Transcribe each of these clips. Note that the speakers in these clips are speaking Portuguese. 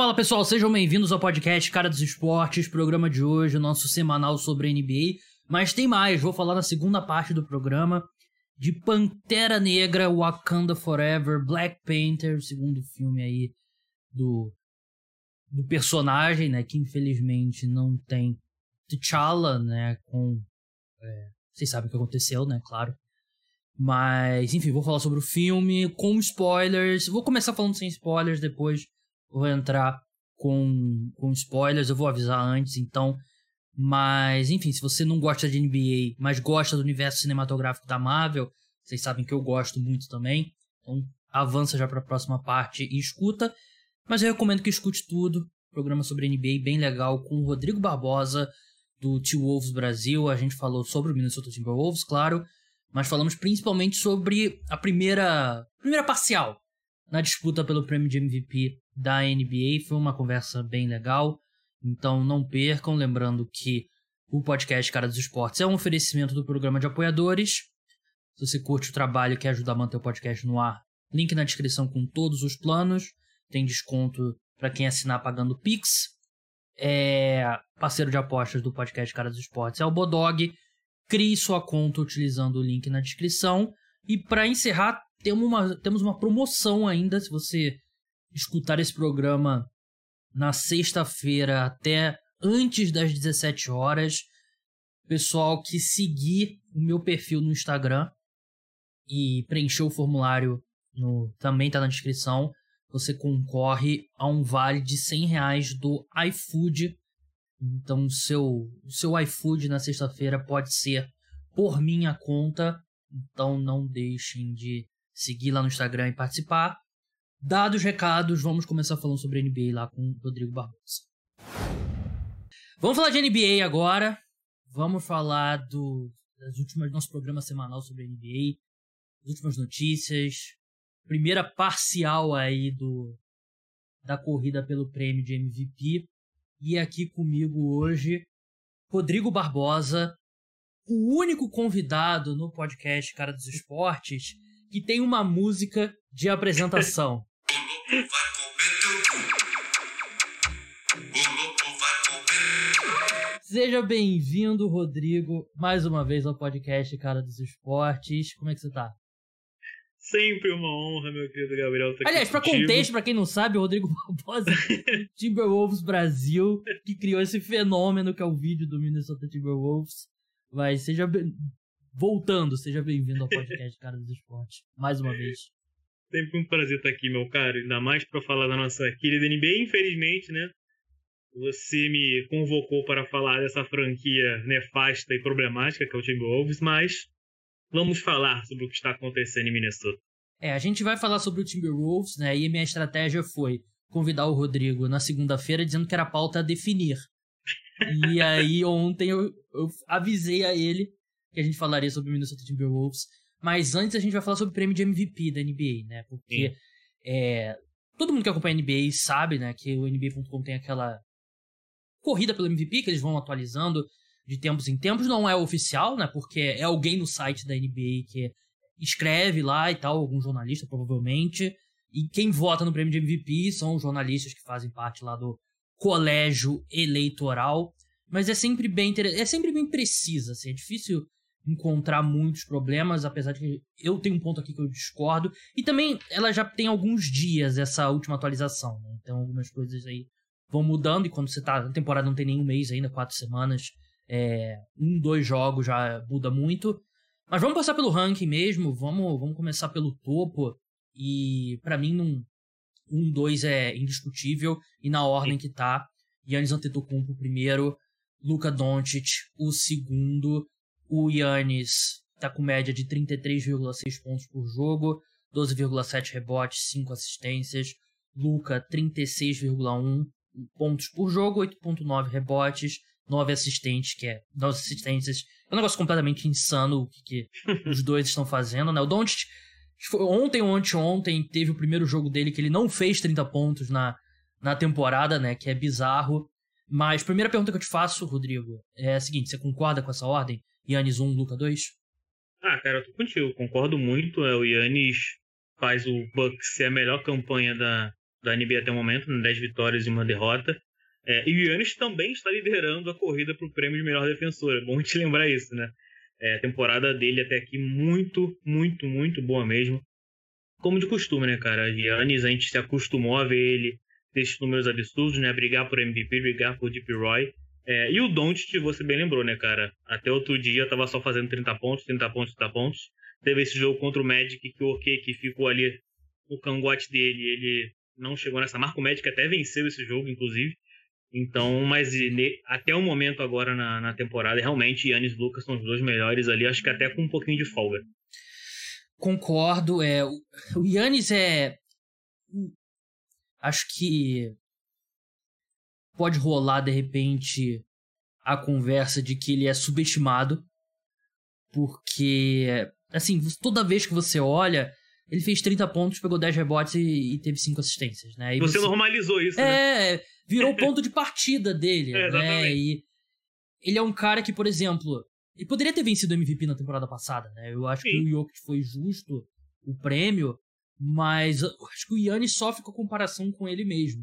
Fala pessoal, sejam bem-vindos ao podcast Cara dos Esportes, programa de hoje, nosso semanal sobre NBA. Mas tem mais, vou falar na segunda parte do programa de Pantera Negra, Wakanda Forever, Black Panther, o segundo filme aí do, do personagem, né, que infelizmente não tem T'Challa, né, com... É, vocês sabem o que aconteceu, né, claro. Mas, enfim, vou falar sobre o filme com spoilers. Vou começar falando sem spoilers, depois vou entrar com, com spoilers, eu vou avisar antes, então. Mas, enfim, se você não gosta de NBA, mas gosta do universo cinematográfico da Marvel, vocês sabem que eu gosto muito também. Então, avança já para a próxima parte e escuta. Mas eu recomendo que escute tudo. Programa sobre NBA bem legal com o Rodrigo Barbosa do T-Wolves Brasil. A gente falou sobre o Minnesota Timberwolves, claro mas falamos principalmente sobre a primeira, primeira parcial na disputa pelo prêmio de MVP da NBA. Foi uma conversa bem legal, então não percam. Lembrando que o podcast Cara dos Esportes é um oferecimento do programa de apoiadores. Se você curte o trabalho e quer ajudar a manter o podcast no ar, link na descrição com todos os planos. Tem desconto para quem assinar pagando Pix. É parceiro de apostas do podcast Cara dos Esportes é o Bodog Crie sua conta utilizando o link na descrição. E para encerrar, temos uma, temos uma promoção ainda. Se você escutar esse programa na sexta-feira até antes das 17 horas, pessoal que seguir o meu perfil no Instagram e preencher o formulário no, também está na descrição, você concorre a um vale de 100 reais do iFood então, o seu, o seu iFood na sexta-feira pode ser por minha conta. Então, não deixem de seguir lá no Instagram e participar. Dados os recados, vamos começar falando sobre NBA lá com o Rodrigo Barbosa. Vamos falar de NBA agora. Vamos falar do, das últimas nosso programa semanal sobre NBA, as últimas notícias, primeira parcial aí do da corrida pelo prêmio de MVP. E aqui comigo hoje, Rodrigo Barbosa, o único convidado no podcast Cara dos Esportes que tem uma música de apresentação. Seja bem-vindo, Rodrigo, mais uma vez ao podcast Cara dos Esportes. Como é que você tá? Sempre uma honra, meu querido Gabriel. Tá Aliás, pra contexto, pra quem não sabe, o Rodrigo Barbosa, Timberwolves Brasil, que criou esse fenômeno que é o vídeo do Minnesota Timberwolves. Vai, seja bem... voltando, seja bem-vindo ao podcast Cara dos Esportes, mais uma vez. Sempre um prazer estar aqui, meu caro, ainda mais para falar da nossa querida NBA. Infelizmente, né? Você me convocou para falar dessa franquia nefasta e problemática que é o Timberwolves, mas vamos falar sobre o que está acontecendo em Minnesota. É, a gente vai falar sobre o Timberwolves, né? E minha estratégia foi convidar o Rodrigo na segunda-feira dizendo que era pauta a definir. e aí ontem eu, eu, avisei a ele que a gente falaria sobre o Minnesota Timberwolves. Mas antes a gente vai falar sobre o prêmio de MVP da NBA, né? Porque é, todo mundo que acompanha a NBA sabe, né, que o NBA.com tem aquela corrida pelo MVP que eles vão atualizando de tempos em tempos, não é oficial, né? Porque é alguém no site da NBA que escreve lá e tal, algum jornalista provavelmente. E quem vota no prêmio de MVP são os jornalistas que fazem parte lá do colégio eleitoral. Mas é sempre bem é sempre bem precisa, assim, é difícil encontrar muitos problemas, apesar de que eu tenho um ponto aqui que eu discordo. E também ela já tem alguns dias essa última atualização, né? Então algumas coisas aí vão mudando e quando você tá na temporada não tem nenhum mês ainda, quatro semanas, é, um, dois jogos já muda muito. Mas vamos passar pelo ranking mesmo, vamos, vamos começar pelo topo. E para mim, num, um, dois é indiscutível. E na ordem que tá, Yannis Antetokounmpo primeiro, Luka Doncic o segundo. O Yannis tá com média de 33,6 pontos por jogo, 12,7 rebotes, 5 assistências. Luca 36,1 pontos por jogo, 8,9 rebotes, nove assistentes, que é nove assistências. É um negócio completamente insano o que, que os dois estão fazendo, né? O Doncic ontem ou anteontem teve o primeiro jogo dele que ele não fez 30 pontos na, na temporada, né? Que é bizarro. Mas primeira pergunta que eu te faço, Rodrigo, é a seguinte: você concorda com essa ordem? Yannis 1, Luca 2? Ah, cara, eu tô contigo, concordo muito. É, o Yannis faz o Bucks ser a melhor campanha da, da NBA até o momento, 10 né? vitórias e uma derrota. É, e o Yannis também está liderando a corrida para o prêmio de melhor defensor. É bom te lembrar isso, né? É, a temporada dele até aqui muito, muito, muito boa mesmo. Como de costume, né, cara? Yannis, a gente se acostumou a ver ele ter esses números absurdos, né? Brigar por MVP, brigar por Deep Roy. É, e o Doncic, você bem lembrou, né, cara? Até outro dia tava só fazendo 30 pontos, 30 pontos, 30 pontos. Teve esse jogo contra o Magic que o OK, que ficou ali o cangote dele, ele não chegou nessa marca. O Magic até venceu esse jogo, inclusive. Então, mas até o momento agora na, na temporada, realmente, Yannis e Lucas são os dois melhores ali, acho que até com um pouquinho de folga. Concordo, é, o Yannis é acho que pode rolar de repente a conversa de que ele é subestimado, porque assim, toda vez que você olha, ele fez 30 pontos, pegou 10 rebotes e, e teve 5 assistências, né? Você, você normalizou isso, é, né? virou o ponto de partida dele, é, né? E ele é um cara que, por exemplo, ele poderia ter vencido o MVP na temporada passada, né? Eu acho Sim. que o Jokic foi justo o prêmio, mas acho que o Yannis sofre com a comparação com ele mesmo.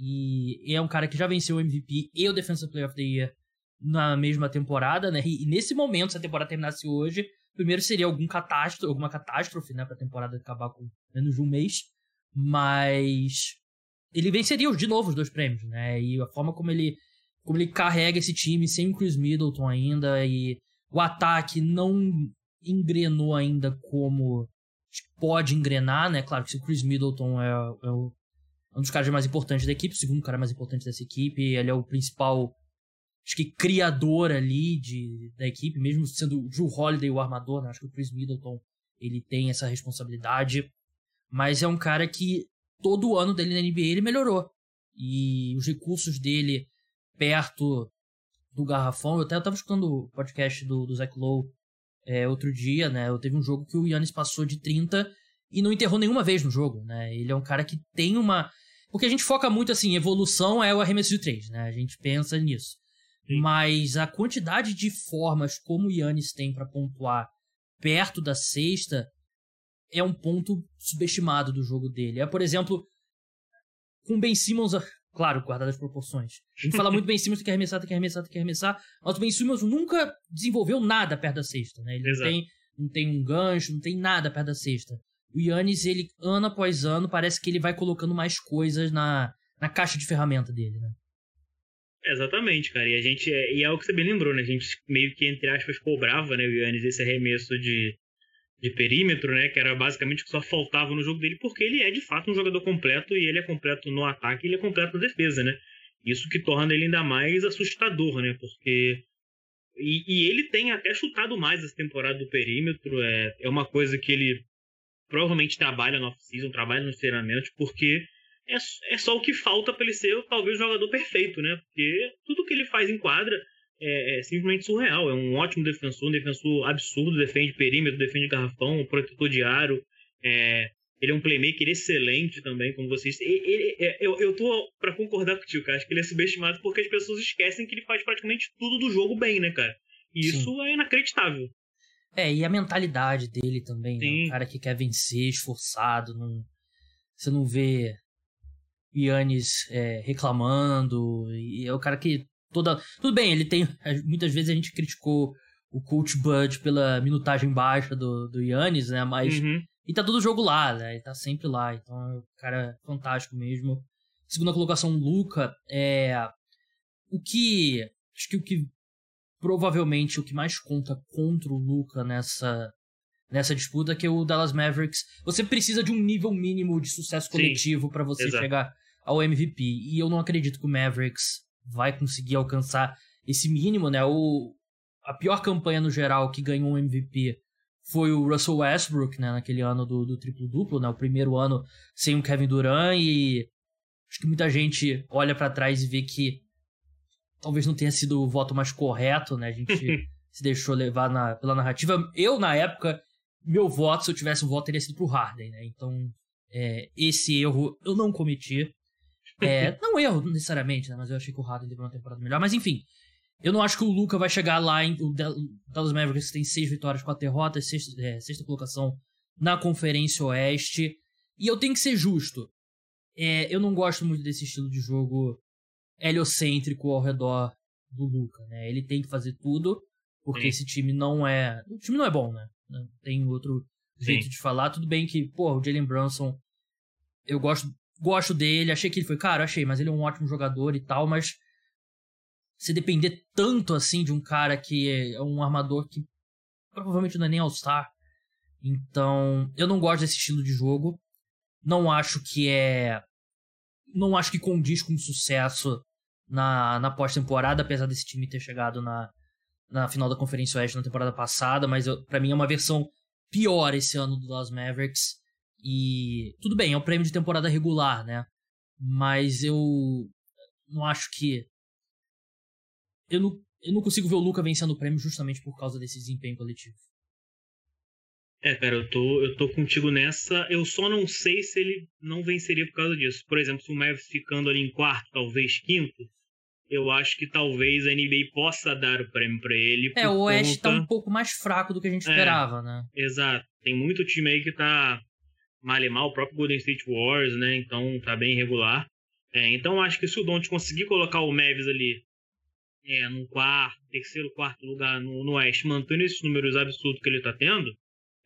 E é um cara que já venceu o MVP e o Defensive Player of the Year na mesma temporada, né? E, nesse momento, se a temporada terminasse hoje, primeiro seria algum catástrofe, alguma catástrofe, né? Pra temporada acabar com menos de um mês. Mas ele venceria de novo os dois prêmios, né? E a forma como ele, como ele carrega esse time sem o Chris Middleton ainda e o ataque não engrenou ainda como pode engrenar, né? Claro que se o Chris Middleton é, é, o, um dos caras mais importantes da equipe, o segundo cara mais importante dessa equipe, ele é o principal, acho que criador ali de, da equipe, mesmo sendo o Drew Holiday o armador, né? Acho que o Chris Middleton ele tem essa responsabilidade, mas é um cara que todo ano dele na NBA ele melhorou. E os recursos dele perto do garrafão, eu até eu tava escutando o podcast do, do Zach Lowe é, outro dia, né? Eu teve um jogo que o Yannis passou de 30 e não enterrou nenhuma vez no jogo, né? Ele é um cara que tem uma. Porque a gente foca muito assim, evolução é o arremesso de 3, né? A gente pensa nisso. Sim. Mas a quantidade de formas como o Yannis tem para pontuar perto da sexta é um ponto subestimado do jogo dele. É, por exemplo, com Ben Simmons Claro, guardado as proporções. A gente fala muito bem Simmons, tem que arremessar, tem que arremessar, tem que arremessar. Mas o Ben Simmons nunca desenvolveu nada perto da cesta, né? Ele não tem, não tem um gancho, não tem nada perto da cesta. O Yannis, ele, ano após ano, parece que ele vai colocando mais coisas na, na caixa de ferramenta dele, né? Exatamente, cara. E a gente. É, e é o que você bem lembrou, né? A gente meio que, entre aspas, cobrava, né, o Yannis, esse arremesso de de perímetro, né? Que era basicamente o que só faltava no jogo dele, porque ele é de fato um jogador completo e ele é completo no ataque e ele é completo na defesa, né? Isso que torna ele ainda mais assustador, né? Porque. E, e ele tem até chutado mais essa temporada do perímetro, é, é uma coisa que ele provavelmente trabalha no off-season, trabalha nos treinamentos, porque é, é só o que falta para ele ser talvez o jogador perfeito, né? Porque tudo que ele faz em quadra é, é, simplesmente surreal. É um ótimo defensor, um defensor absurdo, defende perímetro, defende garrafão, protetor de aro. É, ele é um playmaker excelente também, como vocês. Ele, ele, é, eu, eu tô para concordar com o tio, cara. Acho que ele é subestimado porque as pessoas esquecem que ele faz praticamente tudo do jogo bem, né, cara? E Sim. isso é inacreditável. É, e a mentalidade dele também, né? Um cara que quer vencer, esforçado, não... você não vê Yannis é, reclamando, e é o cara que toda. Tudo bem, ele tem. Muitas vezes a gente criticou o Coach Bud pela minutagem baixa do, do Yannis, né? Mas. Uhum. E tá todo jogo lá, né? Ele tá sempre lá. Então é um cara fantástico mesmo. Segunda colocação, Luca. É. O que. Acho que o que. Provavelmente o que mais conta contra o Luca nessa. Nessa disputa, que é o Dallas Mavericks. Você precisa de um nível mínimo de sucesso coletivo para você Exato. chegar ao MVP. E eu não acredito que o Mavericks vai conseguir alcançar esse mínimo, né? O, a pior campanha no geral que ganhou um MVP foi o Russell Westbrook, né? Naquele ano do, do triplo-duplo, né? O primeiro ano sem o Kevin Durant e acho que muita gente olha para trás e vê que talvez não tenha sido o voto mais correto, né? A gente se deixou levar na, pela narrativa. Eu, na época, meu voto, se eu tivesse um voto, teria sido pro Harden, né? Então, é, esse erro eu não cometi. É, não erro necessariamente, né? Mas eu achei que o Harden teve uma temporada melhor. Mas enfim, eu não acho que o Luca vai chegar lá em. O Dallas Mavericks tem seis vitórias, quatro derrotas, sexta, é, sexta colocação na Conferência Oeste. E eu tenho que ser justo. É, eu não gosto muito desse estilo de jogo heliocêntrico ao redor do Luca, né? Ele tem que fazer tudo, porque Sim. esse time não é. O time não é bom, né? Tem outro jeito Sim. de falar. Tudo bem que, pô, o Jalen Brunson, eu gosto, gosto dele, achei que ele foi, cara, achei, mas ele é um ótimo jogador e tal, mas se depender tanto assim de um cara que é um armador que provavelmente não é nem All-Star. Então, eu não gosto desse estilo de jogo. Não acho que é. Não acho que condiz com sucesso na, na pós-temporada, apesar desse time ter chegado na, na final da Conferência Oeste na temporada passada, mas para mim é uma versão pior esse ano do Dallas Mavericks. E tudo bem, é um prêmio de temporada regular, né? Mas eu não acho que. Eu não, eu não consigo ver o Luca vencendo o prêmio justamente por causa desse desempenho coletivo. É, cara, eu tô, eu tô contigo nessa. Eu só não sei se ele não venceria por causa disso. Por exemplo, se o Mavis ficando ali em quarto, talvez quinto, eu acho que talvez a NBA possa dar o prêmio para ele. É, o Oeste conta... tá um pouco mais fraco do que a gente é, esperava, né? Exato. Tem muito time aí que tá mal e mal, o próprio Golden State Wars, né? Então tá bem irregular. É, então acho que se o Don't conseguir colocar o Mavis ali é, no quarto, terceiro, quarto lugar no, no Oeste, mantendo esses números absurdos que ele tá tendo,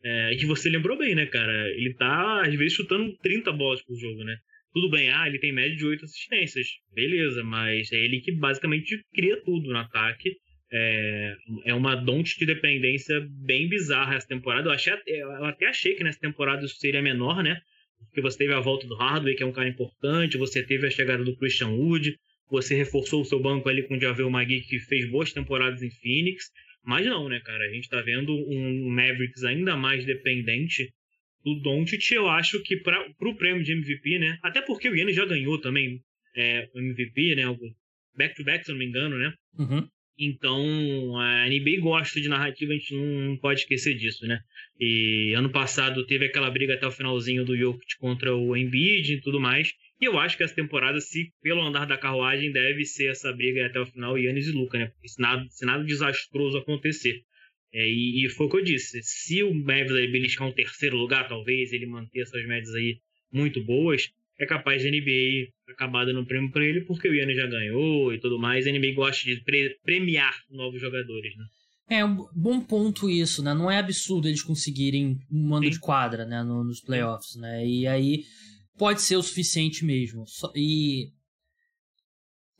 é, que você lembrou bem, né, cara? Ele tá, às vezes, chutando 30 bolas por jogo, né? Tudo bem, ah, ele tem média de 8 assistências. Beleza, mas é ele que basicamente cria tudo no ataque. É, é uma donte de dependência bem bizarra essa temporada. Eu, achei, eu até achei que nessa temporada isso seria menor, né? Porque você teve a volta do Hardway, que é um cara importante, você teve a chegada do Christian Wood, você reforçou o seu banco ali com o Javel Magui, que fez boas temporadas em Phoenix. Mas não, né, cara? A gente tá vendo um Mavericks ainda mais dependente do Doncic. Eu acho que para pro prêmio de MVP, né? Até porque o Yannis já ganhou também é, o MVP, né? Back-to-back, -back, se eu não me engano, né? Uhum. Então, a NBA gosta de narrativa, a gente não pode esquecer disso, né? E ano passado teve aquela briga até o finalzinho do Jokic contra o Embiid e tudo mais. E eu acho que essa temporada, se pelo andar da carruagem, deve ser essa briga até o final, Yannis e Luca, né? Se nada, se nada desastroso acontecer. É, e, e, foi o que eu disse. Se o Mavis aí beliscar um terceiro lugar, talvez, ele manter essas médias aí muito boas, é capaz de a NBA acabar dando um prêmio para ele, porque o Yannis já ganhou e tudo mais. A NBA gosta de pre premiar novos jogadores, né? É um bom ponto isso, né? Não é absurdo eles conseguirem um mando Sim. de quadra, né, no, nos playoffs, né? E aí pode ser o suficiente mesmo. E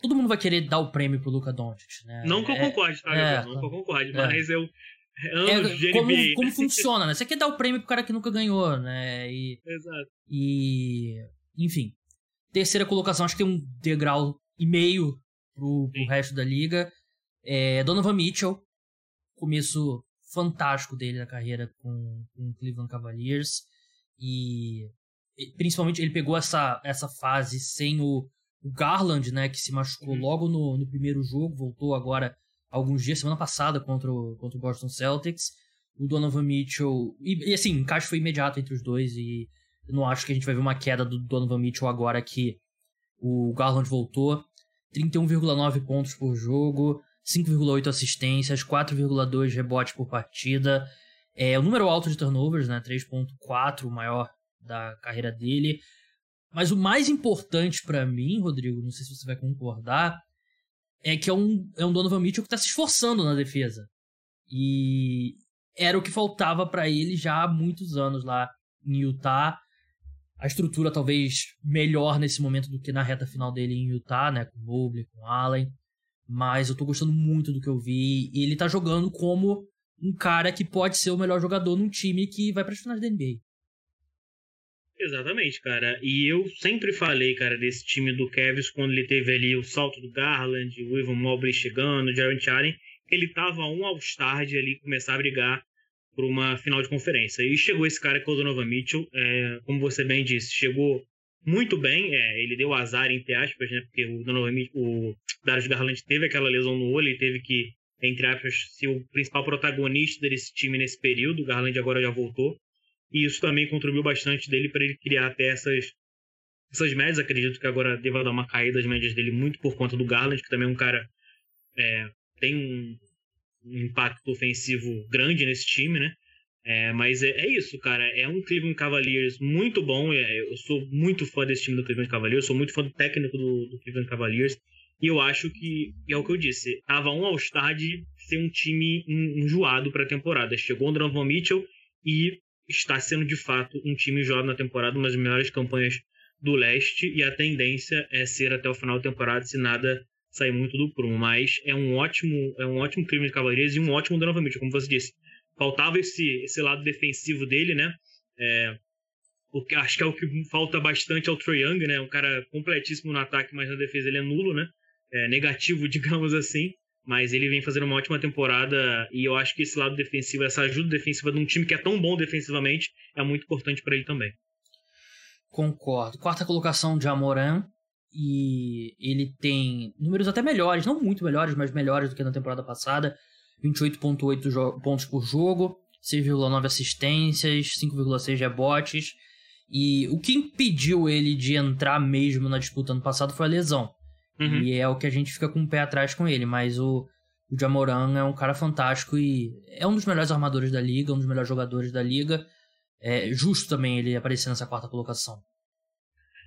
todo mundo vai querer dar o prêmio pro Luca Doncic, né? Não que eu é, concorde, tá? É, não que eu concorde, é. mas eu é, como, como funciona, né? Você quer dar o prêmio pro cara que nunca ganhou, né? E, Exato. E, enfim. Terceira colocação, acho que tem um degrau e meio pro, pro resto da liga. É, Donovan Mitchell, começo fantástico dele na carreira com, com o Cleveland Cavaliers. E principalmente ele pegou essa, essa fase sem o, o Garland, né, que se machucou uhum. logo no, no primeiro jogo, voltou agora alguns dias, semana passada, contra o, contra o Boston Celtics. O Donovan Mitchell. E, e assim, o encaixe foi imediato entre os dois. E eu não acho que a gente vai ver uma queda do Donovan Mitchell agora que o Garland voltou. 31,9 pontos por jogo, 5,8 assistências, 4,2 rebotes por partida. É o número alto de turnovers, né? 3,4, o maior da carreira dele. Mas o mais importante para mim, Rodrigo, não sei se você vai concordar, é que é um, é um Donovan Mitchell que tá se esforçando na defesa. E era o que faltava para ele já há muitos anos lá em Utah. A estrutura talvez melhor nesse momento do que na reta final dele em Utah, né? Com Mobley, com Allen. Mas eu tô gostando muito do que eu vi. E ele tá jogando como um cara que pode ser o melhor jogador num time que vai para as finais da NBA. Exatamente, cara. E eu sempre falei, cara, desse time do Cavs quando ele teve ali o salto do Garland, o Ivan Mobley chegando, o Jaron Allen, ele tava um All-Star de ali começar a brigar por uma final de conferência. E chegou esse cara que é o Donovan Mitchell, é, como você bem disse, chegou muito bem, é, ele deu azar, entre aspas, né, porque o Donovan Mitchell, o Darius Garland teve aquela lesão no olho, ele teve que, entre aspas, ser o principal protagonista desse time nesse período, o Garland agora já voltou. E isso também contribuiu bastante dele para ele criar até essas, essas médias. Acredito que agora deva dar uma caída das médias dele muito por conta do Garland, que também é um cara é, tem um, impacto ofensivo grande nesse time, né? É, mas é, é, isso, cara. É um Cleveland Cavaliers muito bom. É, eu sou muito fã desse time do Cleveland Cavaliers. Eu sou muito fã do técnico do, do Cleveland Cavaliers. E eu acho que, é o que eu disse, tava um All-Star de ser um time enjoado para a temporada. Chegou o Donovan Mitchell e está sendo de fato um time enjoado na temporada, uma das melhores campanhas do leste. E a tendência é ser até o final da temporada, se nada sair muito do prumo. Mas é um ótimo, é um ótimo Cleveland Cavaliers e um ótimo Donovan Mitchell, como você disse faltava esse, esse lado defensivo dele, né? É, o que, acho que é o que falta bastante ao Troy Young, né? Um cara completíssimo no ataque, mas na defesa ele é nulo, né? É, negativo, digamos assim. Mas ele vem fazendo uma ótima temporada e eu acho que esse lado defensivo, essa ajuda defensiva de um time que é tão bom defensivamente, é muito importante para ele também. Concordo. Quarta colocação de Amoran. E ele tem números até melhores, não muito melhores, mas melhores do que na temporada passada. 28,8 pontos por jogo, 6,9 assistências, 5,6 rebotes. E o que impediu ele de entrar mesmo na disputa ano passado foi a lesão. Uhum. E é o que a gente fica com o pé atrás com ele. Mas o, o Jamoran é um cara fantástico e é um dos melhores armadores da liga, um dos melhores jogadores da liga. É justo também ele aparecer nessa quarta colocação.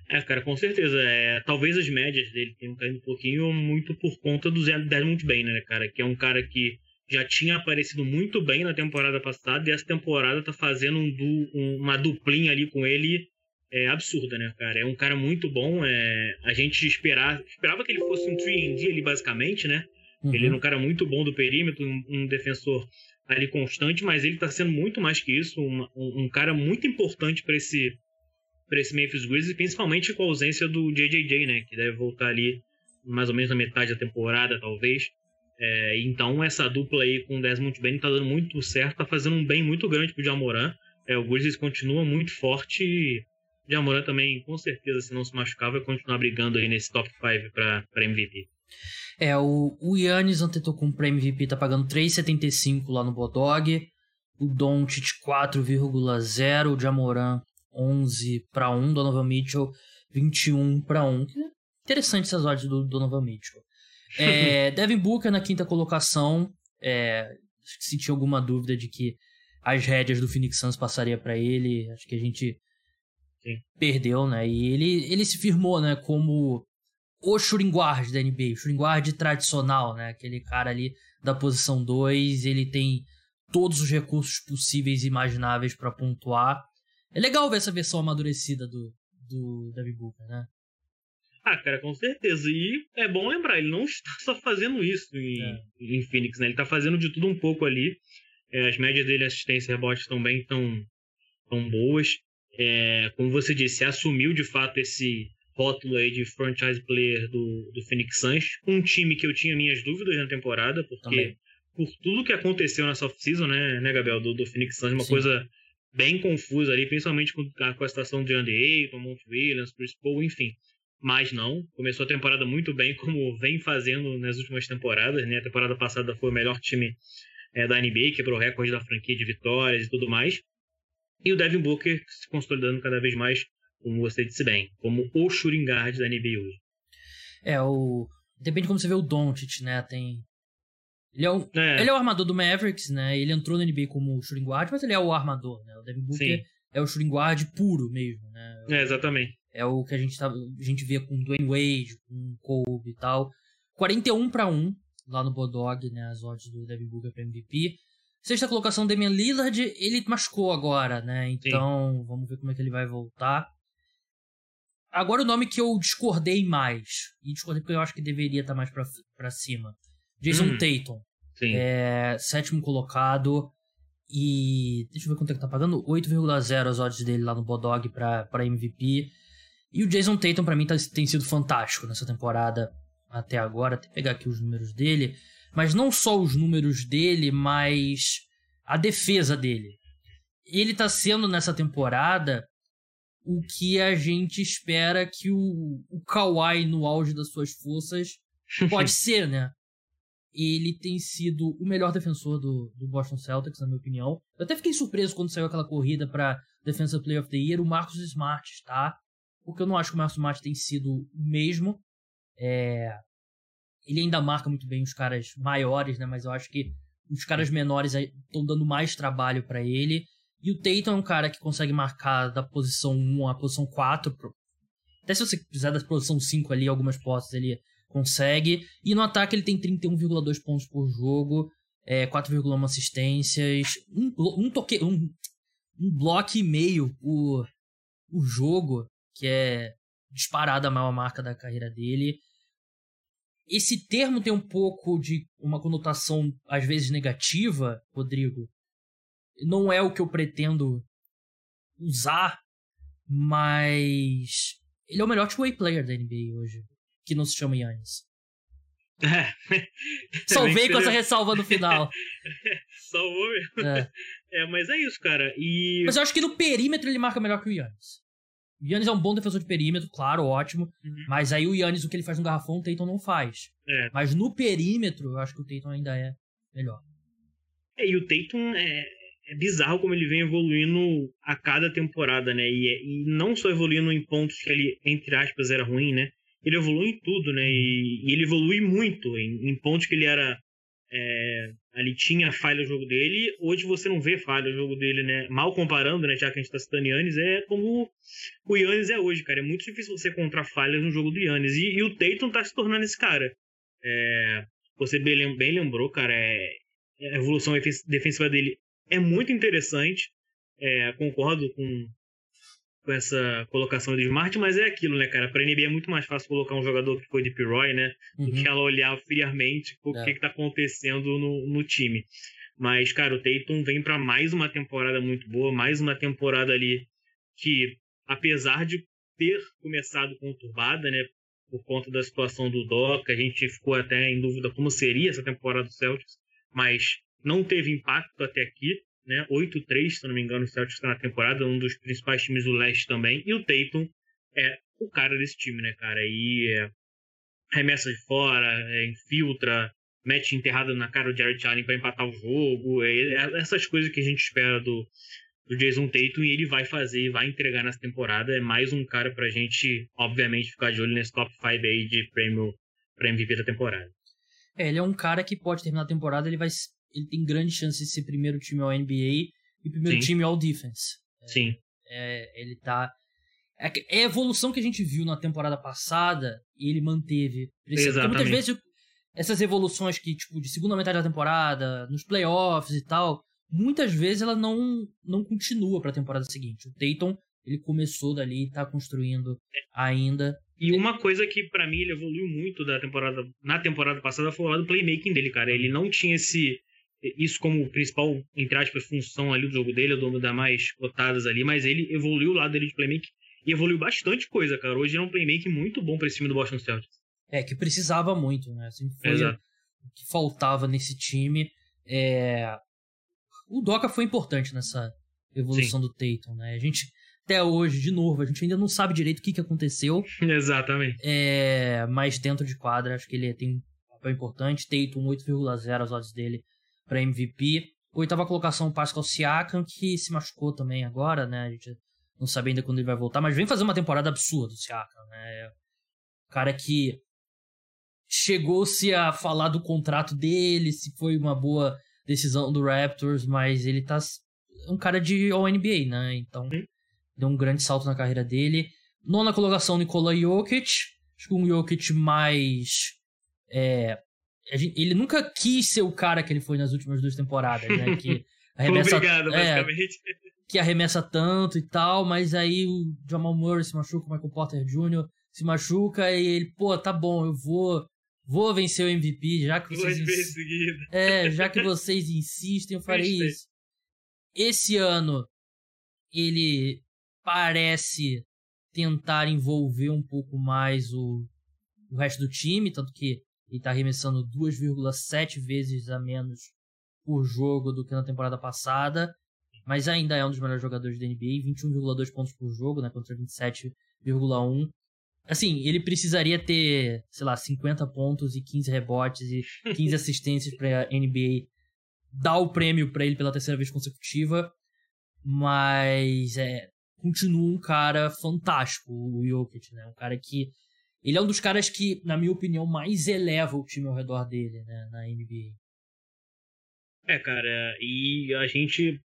É, cara, com certeza. É, talvez as médias dele tenham caído um pouquinho muito por conta do Zé Desmond Bain, né, cara? Que é um cara que já tinha aparecido muito bem na temporada passada e essa temporada tá fazendo um du, um, uma duplinha ali com ele é absurda, né, cara? É um cara muito bom. É, a gente esperava, esperava que ele fosse um 3D ali, basicamente, né? Uhum. Ele era um cara muito bom do perímetro, um, um defensor ali constante, mas ele tá sendo muito mais que isso, um, um cara muito importante para esse para esse Memphis Grizzlies, principalmente com a ausência do JJJ, né, que deve voltar ali mais ou menos na metade da temporada, talvez. É, então essa dupla aí com o Desmond Bain tá dando muito certo, tá fazendo um bem muito grande pro Jamoran. É, o Grizzlies continua muito forte e Jamoran também, com certeza, se não se machucar, vai continuar brigando aí nesse top 5 para MVP. É, o, o Yannis Antetokounmpo para MVP tá pagando 3,75 lá no Bodog. O Doncic 4,0, o Jamoran 11 para 1, Donovan Mitchell 21 para 1. Interessante essas odds do Donovan Mitchell. É, Devin Booker na quinta colocação. É, senti alguma dúvida de que as rédeas do Phoenix Suns passaria para ele. Acho que a gente Sim. perdeu, né? E ele, ele se firmou, né, como o shooting guard da NBA, o shooting guard tradicional, né? Aquele cara ali da posição 2, ele tem todos os recursos possíveis e imagináveis para pontuar. É legal ver essa versão amadurecida do, do Devin Booker, né? Ah, cara, com certeza. E é bom lembrar, ele não está só fazendo isso em, é. em Phoenix, né? Ele está fazendo de tudo um pouco ali. É, as médias dele, assistência e rebote também estão tão boas. É, como você disse, assumiu de fato esse rótulo aí de franchise player do, do Phoenix Suns. Um time que eu tinha minhas dúvidas na temporada, porque também. por tudo que aconteceu nessa off-season, né, né, Gabriel, do, do Phoenix Suns, uma Sim. coisa bem confusa ali, principalmente com a, com a situação de Andy Ayton, Mont Williams, Chris Paul, enfim mas não. Começou a temporada muito bem, como vem fazendo nas últimas temporadas. Né? A temporada passada foi o melhor time é, da NBA, quebrou o recorde da franquia de vitórias e tudo mais. E o Devin Booker se consolidando cada vez mais, como você disse bem, como o shooting guard da NBA hoje. É, o... Depende de como você vê o Doncic, né? Tem... Ele é, o... É. ele é o armador do Mavericks, né? Ele entrou na NBA como shooting guard, mas ele é o armador, né? O Devin Booker Sim. é o shooting guard puro mesmo, né? É, exatamente. É o que a gente, tava, a gente via com Dwayne Wade, com Kobe e tal. 41 para 1 lá no Bodog, né? As odds do Devin Booker para MVP. Sexta colocação, Damian Lillard, ele machucou agora, né? Então, Sim. vamos ver como é que ele vai voltar. Agora o nome que eu discordei mais, e discordei porque eu acho que deveria estar tá mais pra, pra cima. Jason hum. Tatum. Sim. É, sétimo colocado. E. Deixa eu ver quanto é que tá pagando. 8,0 as odds dele lá no Bodog pra, pra MVP. E o Jason Tatum, para mim, tá, tem sido fantástico nessa temporada até agora. Até pegar aqui os números dele. Mas não só os números dele, mas a defesa dele. Ele tá sendo nessa temporada o que a gente espera que o, o Kawhi, no auge das suas forças, pode ser, né? Ele tem sido o melhor defensor do, do Boston Celtics, na minha opinião. Eu até fiquei surpreso quando saiu aquela corrida para Defensive Player of the Year. O Marcos Smart tá porque eu não acho que o Marcos Smart tem sido o mesmo. É... Ele ainda marca muito bem os caras maiores, né? Mas eu acho que os caras menores estão dando mais trabalho para ele. E o Tatum é um cara que consegue marcar da posição 1 à posição 4. Até se você quiser da posição 5 ali, algumas postas ele consegue. E no ataque ele tem 31,2 pontos por jogo, é, 4,1 assistências, um, um toque, um, um bloco e meio por, por jogo, que é disparada a maior marca da carreira dele. Esse termo tem um pouco de uma conotação, às vezes, negativa, Rodrigo. Não é o que eu pretendo usar, mas ele é o melhor two-way player da NBA hoje, que não se chama Yannis. É. Salvei com essa ressalva no final. Salvou mesmo. É. é. mas é isso, cara. E... Mas eu acho que no perímetro ele marca melhor que o Yannis. O Yannis é um bom defensor de perímetro, claro, ótimo. Uhum. Mas aí o Yannis, o que ele faz no garrafão, o Tatum não faz. É. Mas no perímetro, eu acho que o Tatum ainda é melhor. É, e o Tatum é, é bizarro como ele vem evoluindo a cada temporada, né? E, é, e, não só evoluindo em pontos que ele, entre aspas, era ruim, né? Ele evolui em tudo, né? E, e ele evolui muito em, em pontos que ele era é, ali tinha falha no jogo dele, hoje você não vê falha no jogo dele, né? Mal comparando, né? Já que a gente tá citando Yannis, é como o Yannis é hoje, cara. É muito difícil você encontrar falhas no jogo do Yannis. E, e o Tatum tá se tornando esse cara. É, você bem, bem lembrou, cara, é, a evolução defensiva dele é muito interessante. É, concordo com, com essa colocação de Smart, mas é aquilo, né, cara? Pra NBA é muito mais fácil colocar um jogador que foi de Piroy, né? Uhum. Do que ela olhar friamente o é. que, que tá acontecendo no, no time. Mas, cara, o Tatum vem para mais uma temporada muito boa, mais uma temporada ali que, apesar de ter começado conturbada, né? Por conta da situação do Doc, a gente ficou até em dúvida como seria essa temporada do Celtics, mas não teve impacto até aqui né? 8-3, se não me engano, o Celtics está na temporada, um dos principais times do leste também. E o Tatum é o cara desse time, né, cara? E é, remessa de fora, é, infiltra, mete enterrada na cara o Jared Allen para empatar o jogo. É, é, essas coisas que a gente espera do, do Jason Tatum e ele vai fazer vai entregar nessa temporada. É mais um cara pra gente, obviamente, ficar de olho nesse top 5 aí de prêmio para MVP da temporada. É, ele é um cara que pode terminar a temporada, ele vai ele tem grande chance de ser primeiro time ao NBA e primeiro Sim. time ao defense. É, Sim. É, ele tá. É, é a evolução que a gente viu na temporada passada e ele manteve. Exatamente. Porque muitas vezes essas evoluções que, tipo, de segunda metade da temporada, nos playoffs e tal, muitas vezes ela não, não continua para a temporada seguinte. O Tatum, ele começou dali e tá construindo ainda. E uma coisa que para mim ele evoluiu muito da temporada na temporada passada foi o lado do playmaking dele, cara. Ele não tinha esse isso como principal, entre aspas, função ali do jogo dele, é o dono da mais cotadas ali, mas ele evoluiu o lado dele de playmaking e evoluiu bastante coisa, cara. Hoje é um playmaking muito bom pra esse time do Boston Celtics. É, que precisava muito, né? Assim, foi Exato. o que faltava nesse time. É... O Doca foi importante nessa evolução Sim. do Tatum, né? A gente, até hoje, de novo, a gente ainda não sabe direito o que, que aconteceu. Exatamente. É... Mas dentro de quadra, acho que ele tem um papel importante. Tatum 8,0 as odds dele para MVP. Oitava colocação, Pascal Siakam, que se machucou também agora, né? A gente não sabe ainda quando ele vai voltar, mas vem fazer uma temporada absurda o Siakam, né? Cara que chegou-se a falar do contrato dele, se foi uma boa decisão do Raptors, mas ele tá um cara de All-NBA, né? Então, deu um grande salto na carreira dele. Nona colocação, Nikola Jokic. Acho que um Jokic mais é, ele nunca quis ser o cara que ele foi nas últimas duas temporadas, né? Que arremessa, Obrigado, é, que arremessa tanto e tal, mas aí o Jamal Murray se machuca, o Michael Porter Jr. se machuca e ele, pô, tá bom, eu vou vou vencer o MVP, já que vocês ins... É, já que vocês insistem, eu farei isso. Esse ano ele parece tentar envolver um pouco mais o, o resto do time, tanto que ele está arremessando 2,7 vezes a menos por jogo do que na temporada passada, mas ainda é um dos melhores jogadores da NBA, 21,2 pontos por jogo, né, contra 27,1. Assim, ele precisaria ter, sei lá, 50 pontos e 15 rebotes e 15 assistências para a NBA dar o prêmio para ele pela terceira vez consecutiva, mas é, continua um cara fantástico, o Jokic, né? Um cara que ele é um dos caras que, na minha opinião, mais eleva o time ao redor dele, né, na NBA. É, cara, e a gente